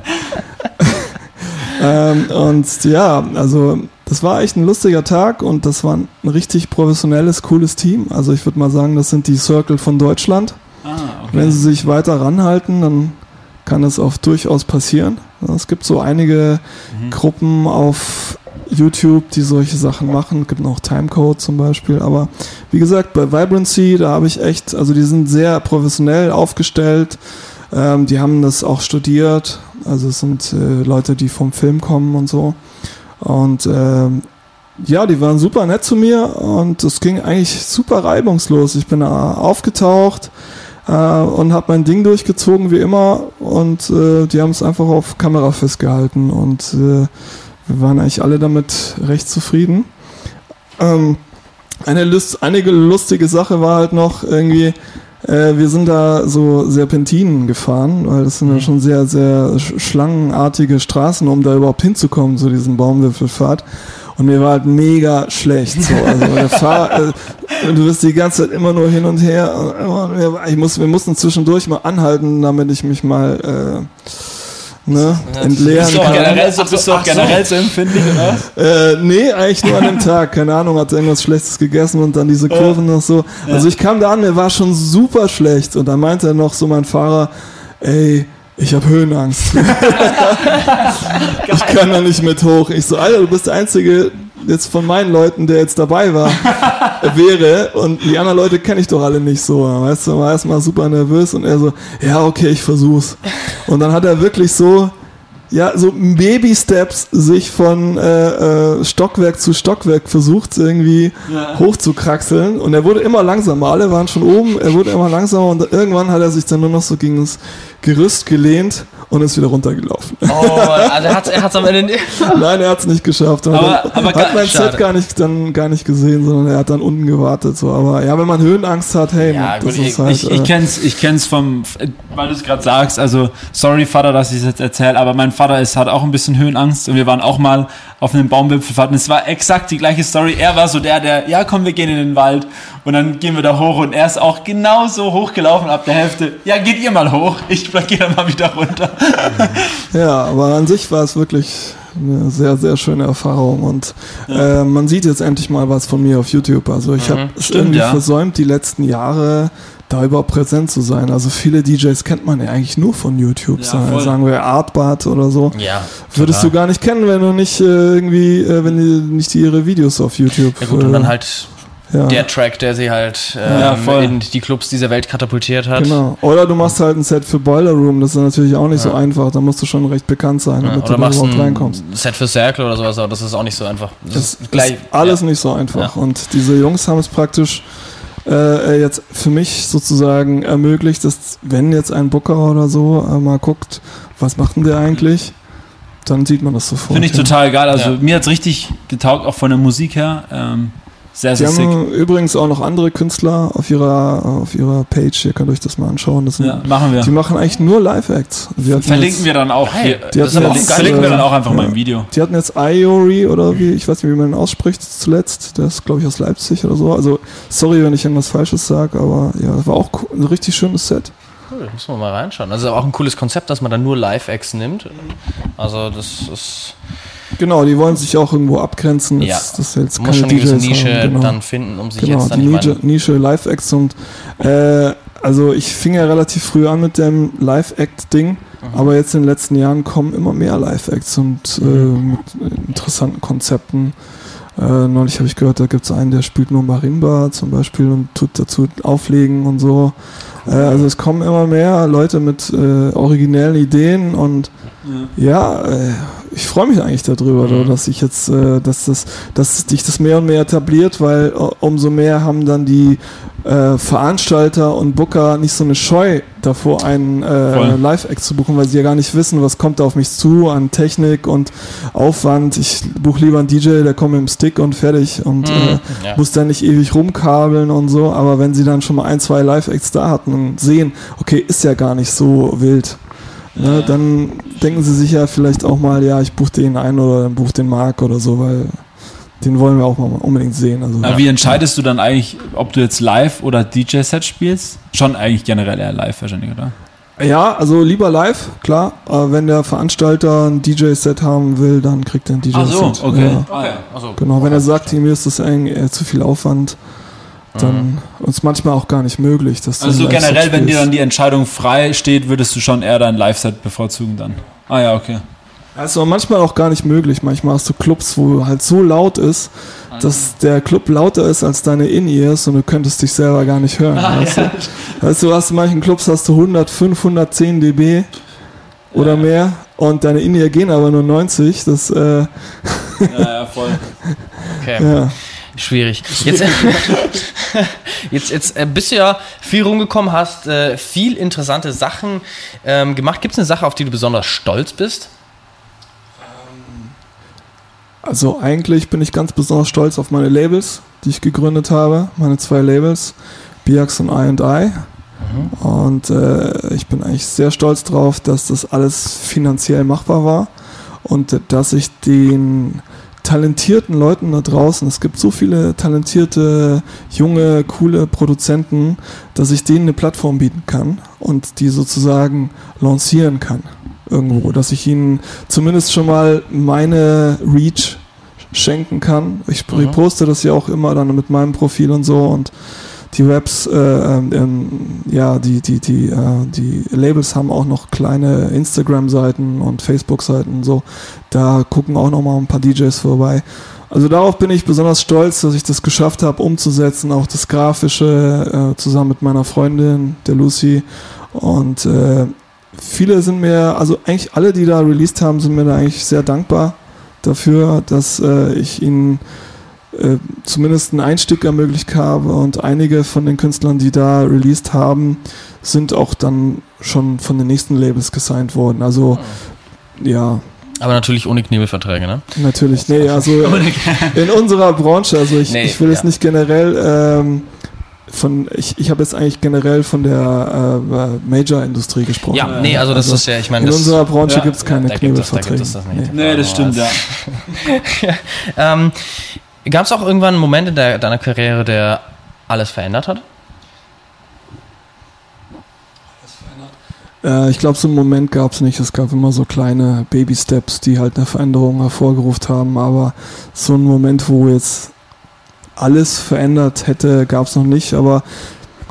[SPEAKER 2] ähm, und ja, also das war echt ein lustiger Tag und das war ein richtig professionelles, cooles Team. Also ich würde mal sagen, das sind die Circle von Deutschland. Wenn sie sich weiter ranhalten, dann kann es auch durchaus passieren. Es gibt so einige
[SPEAKER 1] Mhm.
[SPEAKER 2] Gruppen auf YouTube, die solche Sachen machen. Es gibt noch Timecode zum Beispiel. Aber wie gesagt, bei Vibrancy, da habe ich echt, also die sind sehr professionell aufgestellt. Ähm, die haben das auch studiert. Also es sind äh, Leute, die vom Film kommen und so. Und ähm, ja, die waren super nett zu mir und es ging eigentlich super reibungslos. Ich bin da aufgetaucht äh, und habe mein Ding durchgezogen wie immer und äh, die haben es einfach auf Kamera festgehalten und äh, wir waren eigentlich alle damit recht zufrieden. Ähm, eine lust einige lustige Sache war halt noch irgendwie, äh, wir sind da so Serpentinen gefahren, weil das sind ja schon sehr, sehr sch- schlangenartige Straßen, um da überhaupt hinzukommen zu diesem Baumwipfelfahrt. Und mir war halt mega schlecht. So. Also der Fahr äh, du wirst die ganze Zeit immer nur hin und her. Ich muss, wir mussten zwischendurch mal anhalten, damit ich mich mal äh, ne, entleeren
[SPEAKER 1] Bist du auch
[SPEAKER 2] kann.
[SPEAKER 1] generell so, bist du auch generell so empfindlich, oder?
[SPEAKER 2] Äh, nee, eigentlich nur an dem Tag. Keine Ahnung, hat irgendwas Schlechtes gegessen und dann diese Kurven noch so. Also ich kam da an, mir war schon super schlecht. Und dann meinte er noch so mein Fahrer, ey, ich habe Höhenangst. ich kann da nicht mit hoch. Ich so, Alter, du bist der Einzige jetzt von meinen Leuten, der jetzt dabei war, wäre. Und die anderen Leute kenne ich doch alle nicht so. Weißt du, war erstmal super nervös und er so, ja, okay, ich versuch's. Und dann hat er wirklich so, ja, so Baby-Steps sich von äh, äh, Stockwerk zu Stockwerk versucht, irgendwie hochzukraxeln. Und er wurde immer langsamer. Alle waren schon oben, er wurde immer langsamer und irgendwann hat er sich dann nur noch so gegen das Gerüst gelehnt und ist wieder runtergelaufen.
[SPEAKER 4] Oh, also er hat er hat's am Ende.
[SPEAKER 2] Nein, er hat es nicht geschafft.
[SPEAKER 1] Aber-
[SPEAKER 2] Aber,
[SPEAKER 1] aber
[SPEAKER 2] hat mein. Set gar nicht, dann gar nicht gesehen, sondern er hat dann unten gewartet. So. Aber ja, wenn man Höhenangst hat, hey,
[SPEAKER 4] Ja,
[SPEAKER 2] das
[SPEAKER 4] gut,
[SPEAKER 2] ist
[SPEAKER 4] ich-
[SPEAKER 2] halt.
[SPEAKER 1] Ich, ich
[SPEAKER 2] äh,
[SPEAKER 1] kenn's, ich kenn's vom, weil du es gerade sagst, also sorry Vater, dass ich es jetzt erzähle, aber mein Vater ist, hat auch ein bisschen Höhenangst und wir waren auch mal auf einem Baumwipfelfahrt und es war exakt die gleiche Story. Er war so der, der, ja komm, wir gehen in den Wald und dann gehen wir da hoch und er ist auch genauso hochgelaufen ab der Hälfte. Ja, geht ihr mal hoch, ich gehe dann mal wieder runter.
[SPEAKER 2] Ja, aber an sich war es wirklich eine sehr, sehr schöne Erfahrung und äh, man sieht jetzt endlich mal was von mir auf YouTube. Also ich habe es irgendwie
[SPEAKER 1] ja.
[SPEAKER 2] versäumt, die letzten Jahre da überhaupt präsent zu sein. Also viele DJs kennt man ja eigentlich nur von YouTube.
[SPEAKER 1] Ja, voll.
[SPEAKER 2] sagen wir Artbart oder so.
[SPEAKER 4] Ja.
[SPEAKER 2] Würdest du gar nicht kennen, wenn du nicht äh, irgendwie, äh, wenn die nicht ihre Videos auf YouTube.
[SPEAKER 4] Ja gut, und
[SPEAKER 2] äh,
[SPEAKER 4] dann halt
[SPEAKER 2] ja.
[SPEAKER 4] der Track, der sie halt
[SPEAKER 1] Ja,
[SPEAKER 4] ähm,
[SPEAKER 1] voll.
[SPEAKER 4] in die Clubs dieser Welt katapultiert hat.
[SPEAKER 2] Genau. Oder du machst halt ein Set für Boiler Room, das ist natürlich auch nicht so einfach. Da musst du schon recht bekannt sein,
[SPEAKER 4] Ja,
[SPEAKER 2] damit
[SPEAKER 4] oder
[SPEAKER 2] du
[SPEAKER 4] machst
[SPEAKER 2] überhaupt reinkommst.
[SPEAKER 4] ein Set für Circle oder sowas, aber das ist auch nicht so einfach. Das, ist gleich.
[SPEAKER 2] ist alles
[SPEAKER 4] ja.
[SPEAKER 2] nicht so einfach.
[SPEAKER 4] Ja.
[SPEAKER 2] Und diese Jungs haben es praktisch äh, jetzt für mich sozusagen ermöglicht, dass wenn jetzt ein Booker oder so äh, mal guckt, was macht denn der eigentlich, dann sieht man das sofort.
[SPEAKER 1] Finde ich
[SPEAKER 2] ja.
[SPEAKER 1] total geil. Also
[SPEAKER 4] Ja.
[SPEAKER 1] mir hat's richtig getaugt, auch von der Musik her. Ähm, sehr,
[SPEAKER 2] Die
[SPEAKER 1] sehr sick.
[SPEAKER 2] haben übrigens auch noch andere Künstler auf ihrer, auf ihrer Page, ihr könnt euch das mal anschauen. Das sind,
[SPEAKER 1] Ja, machen wir.
[SPEAKER 2] Die machen eigentlich nur Live-Acts. Die
[SPEAKER 1] Verlinken
[SPEAKER 2] jetzt,
[SPEAKER 1] wir dann auch. Hier.
[SPEAKER 2] Die
[SPEAKER 4] Das
[SPEAKER 2] jetzt,
[SPEAKER 4] geil.
[SPEAKER 1] Verlinken wir dann auch einfach
[SPEAKER 2] ja.
[SPEAKER 1] mal im Video.
[SPEAKER 2] Die hatten jetzt Iori oder wie, ich weiß nicht, wie man ihn ausspricht zuletzt. Der ist, glaube ich, aus Leipzig oder so. Also, sorry, wenn ich irgendwas Falsches sage, aber ja, das war auch cool, ein richtig schönes Set.
[SPEAKER 4] Cool, muss man mal reinschauen. Also auch ein cooles Konzept, dass man dann nur Live-Acts nimmt. Also das ist.
[SPEAKER 2] Genau, die wollen sich auch irgendwo abgrenzen.
[SPEAKER 4] Ja.
[SPEAKER 2] Dass, dass jetzt
[SPEAKER 4] muss schon eine
[SPEAKER 2] DJs
[SPEAKER 4] Nische
[SPEAKER 2] haben. Genau,
[SPEAKER 4] dann finden, um sich
[SPEAKER 2] genau
[SPEAKER 4] jetzt dann
[SPEAKER 2] die Nische, Nische Live-Acts und äh, also ich fing ja relativ früh an mit dem Live-Act-Ding,
[SPEAKER 4] Mhm.
[SPEAKER 2] aber jetzt in den letzten Jahren kommen immer mehr Live-Acts und äh,
[SPEAKER 4] Mhm.
[SPEAKER 2] mit interessanten Konzepten. Äh, neulich habe ich gehört, da gibt es einen, der spielt nur Marimba zum Beispiel und tut dazu auflegen und so. Äh, also es kommen immer mehr Leute mit äh, originellen Ideen und ja, äh, ich freue mich eigentlich darüber,
[SPEAKER 4] Mhm.
[SPEAKER 2] dass ich jetzt, äh, dass das, dass sich das mehr und mehr etabliert, weil äh, umso mehr haben dann die äh, Veranstalter und Booker nicht so eine Scheu davor, einen äh. Live-Act zu buchen, weil sie ja gar nicht wissen, was kommt da auf mich zu an Technik und Aufwand. Ich buche lieber einen DJ, der kommt mit dem Stick und fertig und äh,
[SPEAKER 4] Mhm. ja.
[SPEAKER 2] muss dann nicht ewig rumkabeln und so. Aber wenn sie dann schon mal ein, zwei Live-Acts da hatten und sehen, okay, ist ja gar nicht so wild, ne, dann denken sie sich ja vielleicht auch mal, ja, ich buche den ein oder dann buche den Marc oder so, weil den wollen wir auch mal unbedingt sehen. Also,
[SPEAKER 1] Aber wie entscheidest du dann eigentlich, ob du jetzt live oder DJ-Set spielst? Schon eigentlich generell eher live wahrscheinlich, oder?
[SPEAKER 2] Ja, also lieber live, klar. Aber wenn der Veranstalter ein DJ-Set haben will, dann kriegt er ein DJ-Set.
[SPEAKER 1] Ach so, okay.
[SPEAKER 2] Ja.
[SPEAKER 1] Ah, ja.
[SPEAKER 4] Also,
[SPEAKER 2] Genau, wenn er sagt, mir ist das eigentlich äh, zu viel Aufwand, dann uns manchmal auch gar nicht möglich. Das
[SPEAKER 1] Also so generell, wenn dir dann die Entscheidung frei steht, würdest du schon eher dein Live-Set bevorzugen dann. Ah ja, okay.
[SPEAKER 2] Also manchmal auch gar nicht möglich. Manchmal hast du Clubs, wo halt so laut ist, dass der Club lauter ist als deine In-Ears und du könntest dich selber gar nicht hören. weißt, du? weißt du, hast in manchen Clubs hast du 100, 510 dB oder mehr und deine In-Ear gehen aber nur 90. Das, äh,
[SPEAKER 1] Ja, ja, voll.
[SPEAKER 4] Okay.
[SPEAKER 2] ja.
[SPEAKER 4] Schwierig. Jetzt, jetzt, jetzt äh, bist du ja viel rumgekommen, hast äh, viel interessante Sachen ähm, gemacht. Gibt es eine Sache, auf die du besonders stolz bist?
[SPEAKER 2] Also eigentlich bin ich ganz besonders stolz auf meine Labels, die ich gegründet habe. Meine zwei Labels, Biax und I&I. Und äh, ich bin eigentlich sehr stolz drauf, dass das alles finanziell machbar war und äh, dass ich den talentierten Leuten da draußen, es gibt so viele talentierte, junge, coole Produzenten, dass ich denen eine Plattform bieten kann und die sozusagen lancieren kann irgendwo, dass ich ihnen zumindest schon mal meine Reach schenken kann. Ich
[SPEAKER 4] Mhm.
[SPEAKER 2] poste das ja auch immer dann mit meinem Profil und so und die Raps, äh, ähm, ähm, ja, die, die, die, äh, die Labels haben auch noch kleine Instagram-Seiten und Facebook-Seiten und so. Da gucken auch noch mal ein paar DJs vorbei. Also darauf bin ich besonders stolz, dass ich das geschafft habe umzusetzen, auch das Grafische äh, zusammen mit meiner Freundin, der Lucy. Und äh, viele sind mir, also eigentlich alle, die da released haben, sind mir da eigentlich sehr dankbar dafür, dass äh, ich ihnen äh, zumindest einen Einstieg ermöglicht habe und einige von den Künstlern, die da released haben, sind auch dann schon von den nächsten Labels gesigned worden. Also ja,
[SPEAKER 4] Aber natürlich ohne Knebelverträge, ne?
[SPEAKER 2] natürlich. Nee, also in unserer Branche, also ich,
[SPEAKER 4] Nee,
[SPEAKER 2] ich will jetzt
[SPEAKER 4] ja.
[SPEAKER 2] nicht generell ähm, von, ich, ich habe jetzt eigentlich generell von der äh, Major-Industrie gesprochen.
[SPEAKER 4] Ja, nee, also das ist ja, ich meine,
[SPEAKER 2] In
[SPEAKER 4] das,
[SPEAKER 2] unserer Branche
[SPEAKER 1] Ja,
[SPEAKER 2] gibt es keine
[SPEAKER 4] da gibt es- da
[SPEAKER 2] Knebelverträge.
[SPEAKER 4] gibt es das nicht.
[SPEAKER 2] Nee.
[SPEAKER 1] Nee, das stimmt, ja.
[SPEAKER 4] ähm, Gab es auch irgendwann einen Moment in der, deiner Karriere, der alles verändert hat?
[SPEAKER 2] Äh, ich glaube, so einen Moment gab es nicht. Es gab immer so kleine Baby-Steps, die halt eine Veränderung hervorgerufen haben. Aber so einen Moment, wo jetzt alles verändert hätte, gab es noch nicht. Aber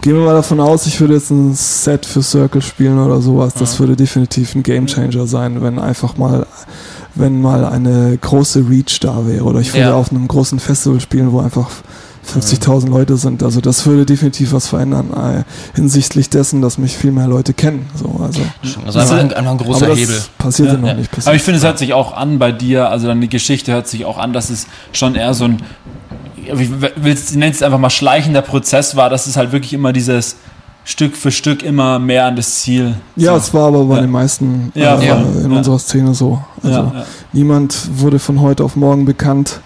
[SPEAKER 2] gehen wir mal davon aus, ich würde jetzt ein Set für Circle spielen oder sowas. Das
[SPEAKER 4] Mhm.
[SPEAKER 2] würde definitiv ein Gamechanger sein, wenn einfach mal wenn mal eine große Reach da wäre. Oder ich würde
[SPEAKER 4] Ja.
[SPEAKER 2] auf einem großen Festival spielen, wo einfach 50.000 Leute sind. Also das würde definitiv was verändern äh, hinsichtlich dessen, dass mich viel mehr Leute kennen. So, also,
[SPEAKER 4] Also einfach ein, einfach ein großer
[SPEAKER 2] aber das
[SPEAKER 4] Hebel.
[SPEAKER 2] passiert ja,
[SPEAKER 1] Ja.
[SPEAKER 2] noch
[SPEAKER 4] Ja.
[SPEAKER 2] nicht.
[SPEAKER 1] Aber
[SPEAKER 2] Passiert.
[SPEAKER 1] ich finde, es hört sich auch an bei dir, also deine Geschichte hört sich auch an, dass es schon eher so ein, ich nenne es einfach mal schleichender Prozess war, dass es halt wirklich immer dieses Stück für Stück immer mehr an das Ziel.
[SPEAKER 2] ja,
[SPEAKER 1] so.
[SPEAKER 2] es war aber bei
[SPEAKER 1] Ja.
[SPEAKER 2] den meisten
[SPEAKER 1] Ja,
[SPEAKER 2] äh,
[SPEAKER 4] voll.
[SPEAKER 2] in
[SPEAKER 1] Ja.
[SPEAKER 2] unserer Szene so. Also
[SPEAKER 1] ja, ja.
[SPEAKER 2] niemand wurde von heute auf morgen bekannt.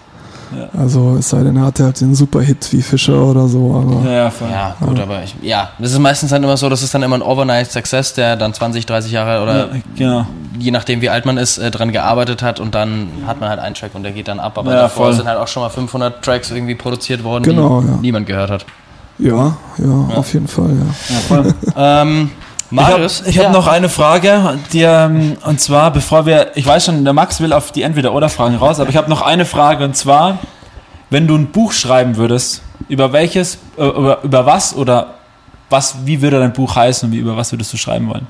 [SPEAKER 1] Ja.
[SPEAKER 2] Also es sei denn, er hatte halt den Superhit wie Fischer oder so. Aber
[SPEAKER 1] Ja, ja, voll.
[SPEAKER 4] Ja, gut, aber ich, ja, das ist meistens dann immer so, das ist dann immer ein Overnight Success, der dann 20, 30 Jahre oder
[SPEAKER 1] Ja, genau.
[SPEAKER 4] je nachdem wie alt man ist, äh, dran gearbeitet hat und dann hat man halt einen Track und der geht dann ab. Aber
[SPEAKER 1] Ja,
[SPEAKER 4] davor
[SPEAKER 1] voll.
[SPEAKER 4] sind halt auch schon mal 500 Tracks irgendwie produziert worden,
[SPEAKER 2] Genau,
[SPEAKER 4] die
[SPEAKER 2] ja.
[SPEAKER 4] niemand gehört hat.
[SPEAKER 2] Ja, ja, auf jeden Fall. Ja.
[SPEAKER 1] Ja.
[SPEAKER 4] Ähm, Marius,
[SPEAKER 1] Ich habe hab noch eine Frage, die, ähm, und zwar, bevor wir, ich weiß schon, der Max will auf die Entweder-Oder-Fragen raus, aber ich habe noch eine Frage, und zwar, wenn du ein Buch schreiben würdest, über welches, äh, über, über was oder was, wie würde dein Buch heißen und wie, über was würdest du schreiben wollen?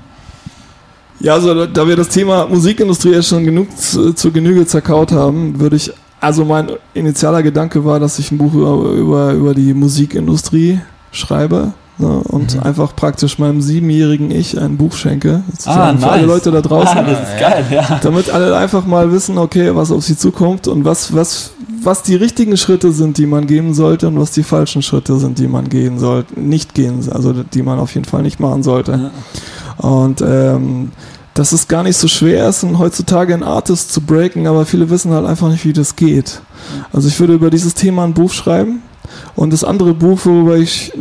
[SPEAKER 2] Ja, also da wir das Thema Musikindustrie ja schon genug zu, zu Genüge zerkaut haben, würde ich, also mein initialer Gedanke war, dass ich ein Buch über, über, über die Musikindustrie schreibe ne, und
[SPEAKER 1] Mhm.
[SPEAKER 2] einfach praktisch meinem siebenjährigen Ich ein Buch schenke.
[SPEAKER 1] Ah,
[SPEAKER 2] Sozusagen Für alle
[SPEAKER 1] nice.
[SPEAKER 2] Leute da draußen.
[SPEAKER 1] Ah, das ist geil, ja.
[SPEAKER 2] damit alle einfach mal wissen, okay, was auf sie zukommt und was, was, was die richtigen Schritte sind, die man gehen sollte und was die falschen Schritte sind, die man gehen sollte, nicht gehen, also die man auf jeden Fall nicht machen sollte. Und ähm, dass es gar nicht so schwer ist, und heutzutage einen Artist zu breaken, aber viele wissen halt einfach nicht, wie das geht. Also ich würde über dieses Thema ein Buch schreiben und das andere Buch, worüber ich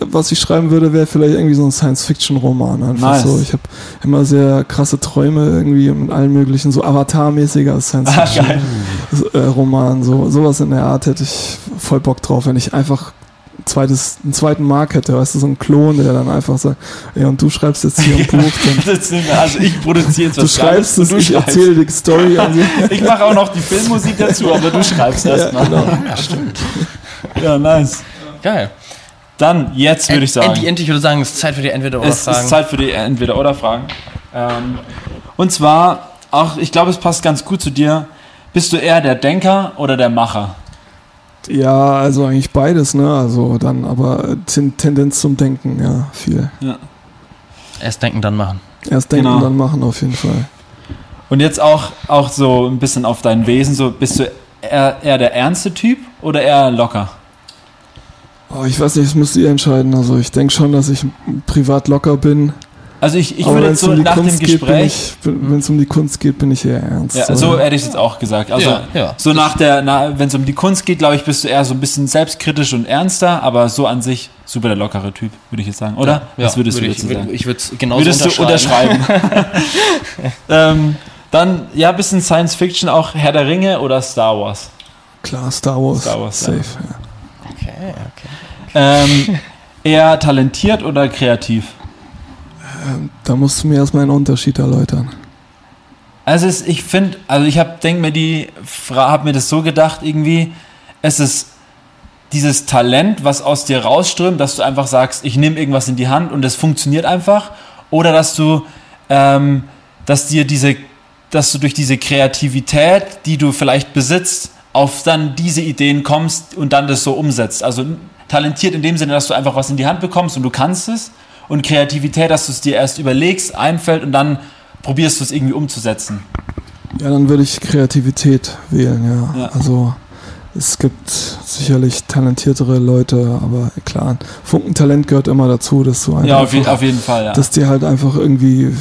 [SPEAKER 2] was ich schreiben würde, wäre vielleicht irgendwie so ein Science-Fiction-Roman. Einfach
[SPEAKER 1] Nice.
[SPEAKER 2] so. Ich habe immer sehr krasse Träume irgendwie mit allen möglichen, so Avatar-mäßiger Science-Fiction-Roman. so, sowas in der Art hätte ich voll Bock drauf, wenn ich einfach ein zweites, einen zweiten Mark hätte, weißt du, so ein Klon, der dann einfach sagt, ja, und du schreibst jetzt hier ein Buch,
[SPEAKER 1] Also ich produziere jetzt
[SPEAKER 2] du
[SPEAKER 1] was
[SPEAKER 2] schreibst
[SPEAKER 1] Geiles
[SPEAKER 2] es, ich
[SPEAKER 1] du schreibst.
[SPEAKER 2] erzähle die Story. Also,
[SPEAKER 1] Ich mache auch noch die Filmmusik dazu, aber du schreibst
[SPEAKER 2] ja,
[SPEAKER 1] erstmal.
[SPEAKER 2] genau.
[SPEAKER 4] ja, stimmt.
[SPEAKER 1] Ja, nice.
[SPEAKER 4] Geil.
[SPEAKER 1] Dann, jetzt würde ich sagen.
[SPEAKER 4] Endlich, endlich würde ich sagen, es ist Zeit für die
[SPEAKER 1] es
[SPEAKER 4] Entweder-Oder-Fragen.
[SPEAKER 1] ist Zeit für die Entweder-Oder-Fragen. Ähm, und zwar, auch, ich glaube, es passt ganz gut zu dir. Bist du eher der Denker oder der Macher?
[SPEAKER 2] Ja, also eigentlich beides, ne? Also dann aber ten, Tendenz zum Denken, ja, viel.
[SPEAKER 4] Erst denken, dann machen.
[SPEAKER 2] Erst denken,
[SPEAKER 1] Genau.
[SPEAKER 2] dann machen auf jeden Fall.
[SPEAKER 1] Und jetzt auch, auch so ein bisschen auf dein Wesen, so bist du eher, eher der ernste Typ oder eher locker?
[SPEAKER 2] Oh, ich weiß nicht, das müsst ihr entscheiden. Also ich denke schon, dass ich privat locker bin.
[SPEAKER 1] Also ich, ich
[SPEAKER 2] aber
[SPEAKER 1] würde jetzt so
[SPEAKER 2] um
[SPEAKER 1] nach dem
[SPEAKER 2] Kunst bin
[SPEAKER 1] Gespräch,
[SPEAKER 2] wenn es um die Kunst geht, bin ich eher ernst.
[SPEAKER 1] ja, so hätte ich es jetzt auch gesagt. Also
[SPEAKER 4] Ja, ja.
[SPEAKER 1] so nach der, na, wenn es um die Kunst geht, glaube ich, bist du eher so ein bisschen selbstkritisch und ernster, aber so an sich super der lockere Typ, würde ich jetzt sagen, oder? Was würdest
[SPEAKER 4] würde
[SPEAKER 1] du
[SPEAKER 4] ich,
[SPEAKER 1] sagen?
[SPEAKER 4] ich würde es genauso
[SPEAKER 1] Würdest du
[SPEAKER 4] unterschreiben.
[SPEAKER 1] unterschreiben? ähm, dann, ja, bisschen Science Fiction, auch Herr der Ringe oder Star Wars.
[SPEAKER 2] Klar, Star Wars.
[SPEAKER 1] Star Wars,
[SPEAKER 2] Safe.
[SPEAKER 1] ja.
[SPEAKER 2] Ja.
[SPEAKER 4] Okay, okay.
[SPEAKER 1] Ähm, eher talentiert oder kreativ?
[SPEAKER 2] Da musst du mir erstmal einen Unterschied erläutern.
[SPEAKER 1] Also es, ich finde, also ich habe denk mir die habe mir das so gedacht irgendwie, es ist dieses Talent, was aus dir rausströmt, dass du einfach sagst, ich nehme irgendwas in die Hand und es funktioniert einfach, oder dass du, ähm, dass dir diese, dass du durch diese Kreativität, die du vielleicht besitzt, auf dann diese Ideen kommst und dann das so umsetzt. Also talentiert in dem Sinne, dass du einfach was in die Hand bekommst und du kannst es. Und Kreativität, dass du es dir erst überlegst, einfällt und dann probierst du es irgendwie umzusetzen.
[SPEAKER 2] Ja, dann würde ich Kreativität wählen, ja.
[SPEAKER 1] Ja.
[SPEAKER 2] Also es gibt sicherlich talentiertere Leute, aber klar, Funkentalent gehört immer dazu, dass du
[SPEAKER 1] Ja, auf, je,
[SPEAKER 2] einfach,
[SPEAKER 1] auf jeden Fall, ja.
[SPEAKER 2] dass dir halt einfach irgendwie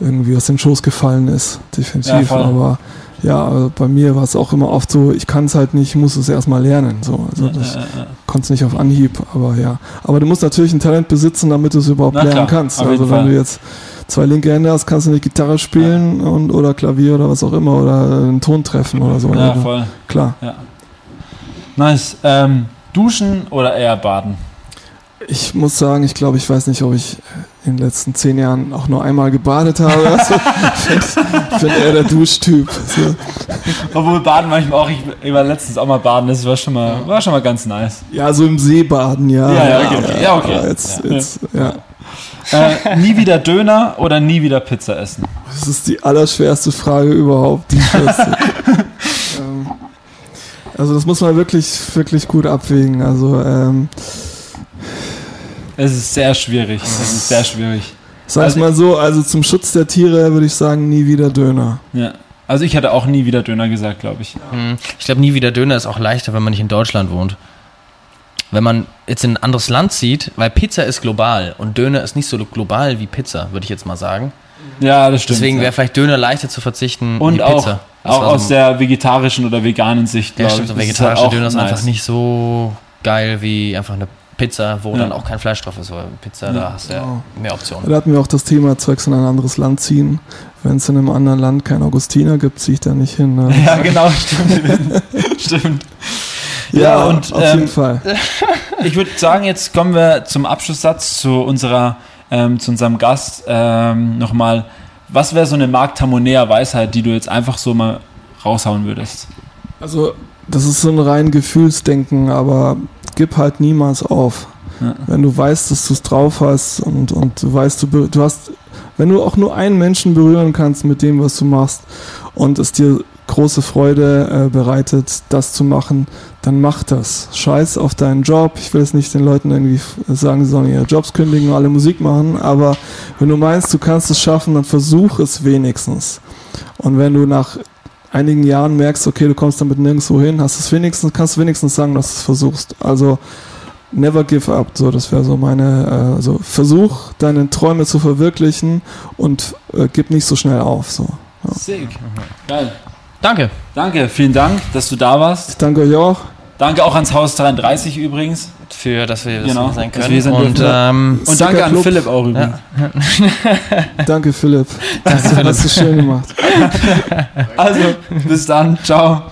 [SPEAKER 2] irgendwie aus den Schoß gefallen ist,
[SPEAKER 1] Ja,
[SPEAKER 2] definitiv.
[SPEAKER 1] voll.
[SPEAKER 2] aber ja, also bei mir war es auch immer oft so, ich kann es halt nicht, ich muss es erstmal lernen. So. Also
[SPEAKER 1] Ja,
[SPEAKER 2] ich
[SPEAKER 1] ja, ja.
[SPEAKER 2] konnte es nicht auf Anhieb, aber ja. Aber du musst natürlich ein Talent besitzen, damit du es überhaupt
[SPEAKER 1] Na
[SPEAKER 2] lernen
[SPEAKER 1] klar,
[SPEAKER 2] kannst. Also wenn du jetzt zwei linke Hände hast, kannst du nicht Gitarre spielen und oder Klavier oder was auch immer oder einen Ton treffen oder so.
[SPEAKER 1] ja,
[SPEAKER 2] Also,
[SPEAKER 1] voll.
[SPEAKER 2] klar.
[SPEAKER 1] Nice. Ähm, duschen oder eher baden?
[SPEAKER 2] Ich muss sagen, ich glaube, ich weiß nicht, ob ich in den letzten zehn Jahren auch nur einmal gebadet habe. Also, ich bin eher der Duschtyp. So.
[SPEAKER 1] Obwohl baden manchmal auch, ich, war letztens auch mal baden, das war schon mal, war schon mal ganz nice.
[SPEAKER 2] Ja, so im See baden, ja.
[SPEAKER 1] Ja, ja, okay. Ja, okay.
[SPEAKER 2] Jetzt,
[SPEAKER 1] Ja.
[SPEAKER 2] Jetzt, ja.
[SPEAKER 1] Äh, nie wieder Döner oder nie wieder Pizza essen?
[SPEAKER 2] Das ist die allerschwerste Frage überhaupt. Ähm, also das muss man wirklich, wirklich gut abwägen. Also ähm,
[SPEAKER 1] Es ist sehr schwierig. Es ist sehr schwierig.
[SPEAKER 2] sag
[SPEAKER 1] Also-
[SPEAKER 2] ich mal so, also zum Schutz der Tiere würde ich sagen, nie wieder Döner.
[SPEAKER 1] Ja. Also ich hätte auch nie wieder Döner gesagt, glaube ich.
[SPEAKER 4] Hm, Ich glaube, nie wieder Döner ist auch leichter, wenn man nicht in Deutschland wohnt. Wenn man jetzt in ein anderes Land zieht, weil Pizza ist global und Döner ist nicht so global wie Pizza, würde ich jetzt mal sagen.
[SPEAKER 1] Ja, das stimmt.
[SPEAKER 4] Deswegen
[SPEAKER 1] ja.
[SPEAKER 4] wäre vielleicht Döner leichter zu verzichten
[SPEAKER 1] Und
[SPEAKER 4] wie
[SPEAKER 1] auch,
[SPEAKER 4] Pizza. Das
[SPEAKER 1] auch aus
[SPEAKER 4] so-
[SPEAKER 1] der vegetarischen oder veganen Sicht,
[SPEAKER 4] Ja, stimmt,
[SPEAKER 1] ich.
[SPEAKER 4] so
[SPEAKER 1] Das ist halt
[SPEAKER 4] vegetarische Döner ist
[SPEAKER 1] nice.
[SPEAKER 4] einfach nicht so geil wie einfach eine Pizza, wo
[SPEAKER 1] Ja.
[SPEAKER 4] dann auch kein Fleisch drauf ist. Weil Pizza,
[SPEAKER 1] Ja.
[SPEAKER 4] da hast du ja
[SPEAKER 2] Genau.
[SPEAKER 4] mehr Optionen.
[SPEAKER 2] Da hatten wir auch das Thema, zwecks in ein anderes Land ziehen. Wenn es in einem anderen Land kein Augustiner gibt, ziehe ich da nicht hin. Ne?
[SPEAKER 1] Ja, genau, stimmt. stimmt. Ja, und,
[SPEAKER 2] auf
[SPEAKER 1] ähm,
[SPEAKER 2] jeden Fall.
[SPEAKER 1] Ich würde sagen, jetzt kommen wir zum Abschlusssatz zu unserer, ähm, zu unserem Gast ähm, nochmal. Was wäre so eine Markt-Tamonea-Weisheit, die du jetzt einfach so mal raushauen würdest?
[SPEAKER 2] Also, das ist so ein rein Gefühlsdenken, aber gib halt niemals auf.
[SPEAKER 1] Ja.
[SPEAKER 2] Wenn du weißt, dass du es drauf hast und, und du weißt, du, du hast, wenn du auch nur einen Menschen berühren kannst mit dem, was du machst und es dir große Freude äh, bereitet, das zu machen, dann mach das. Scheiß auf deinen Job. Ich will jetzt nicht den Leuten irgendwie sagen, sie sollen ihre Jobs kündigen und alle Musik machen, aber wenn du meinst, du kannst es schaffen, dann versuch es wenigstens. Und wenn du nach einigen Jahren merkst, okay, du kommst damit nirgendwo hin, hast es wenigstens, kannst du wenigstens sagen, dass du es versuchst. Also never give up. So, das wäre so meine, äh, also versuch deine Träume zu verwirklichen und äh, gib nicht so schnell auf. So.
[SPEAKER 1] Sick. Geil.
[SPEAKER 4] Danke.
[SPEAKER 1] Danke, vielen Dank, dass du da warst.
[SPEAKER 2] Ich danke euch auch.
[SPEAKER 1] Danke auch ans Haus 33 übrigens.
[SPEAKER 4] Für, dass wir das
[SPEAKER 1] Genau,
[SPEAKER 4] hier sein können.
[SPEAKER 1] wir
[SPEAKER 4] und ähm,
[SPEAKER 1] Und danke an
[SPEAKER 2] Club.
[SPEAKER 1] Philipp auch übrigens.
[SPEAKER 2] Danke Philipp. Das hast du schön gemacht.
[SPEAKER 1] Also, bis dann. Ciao.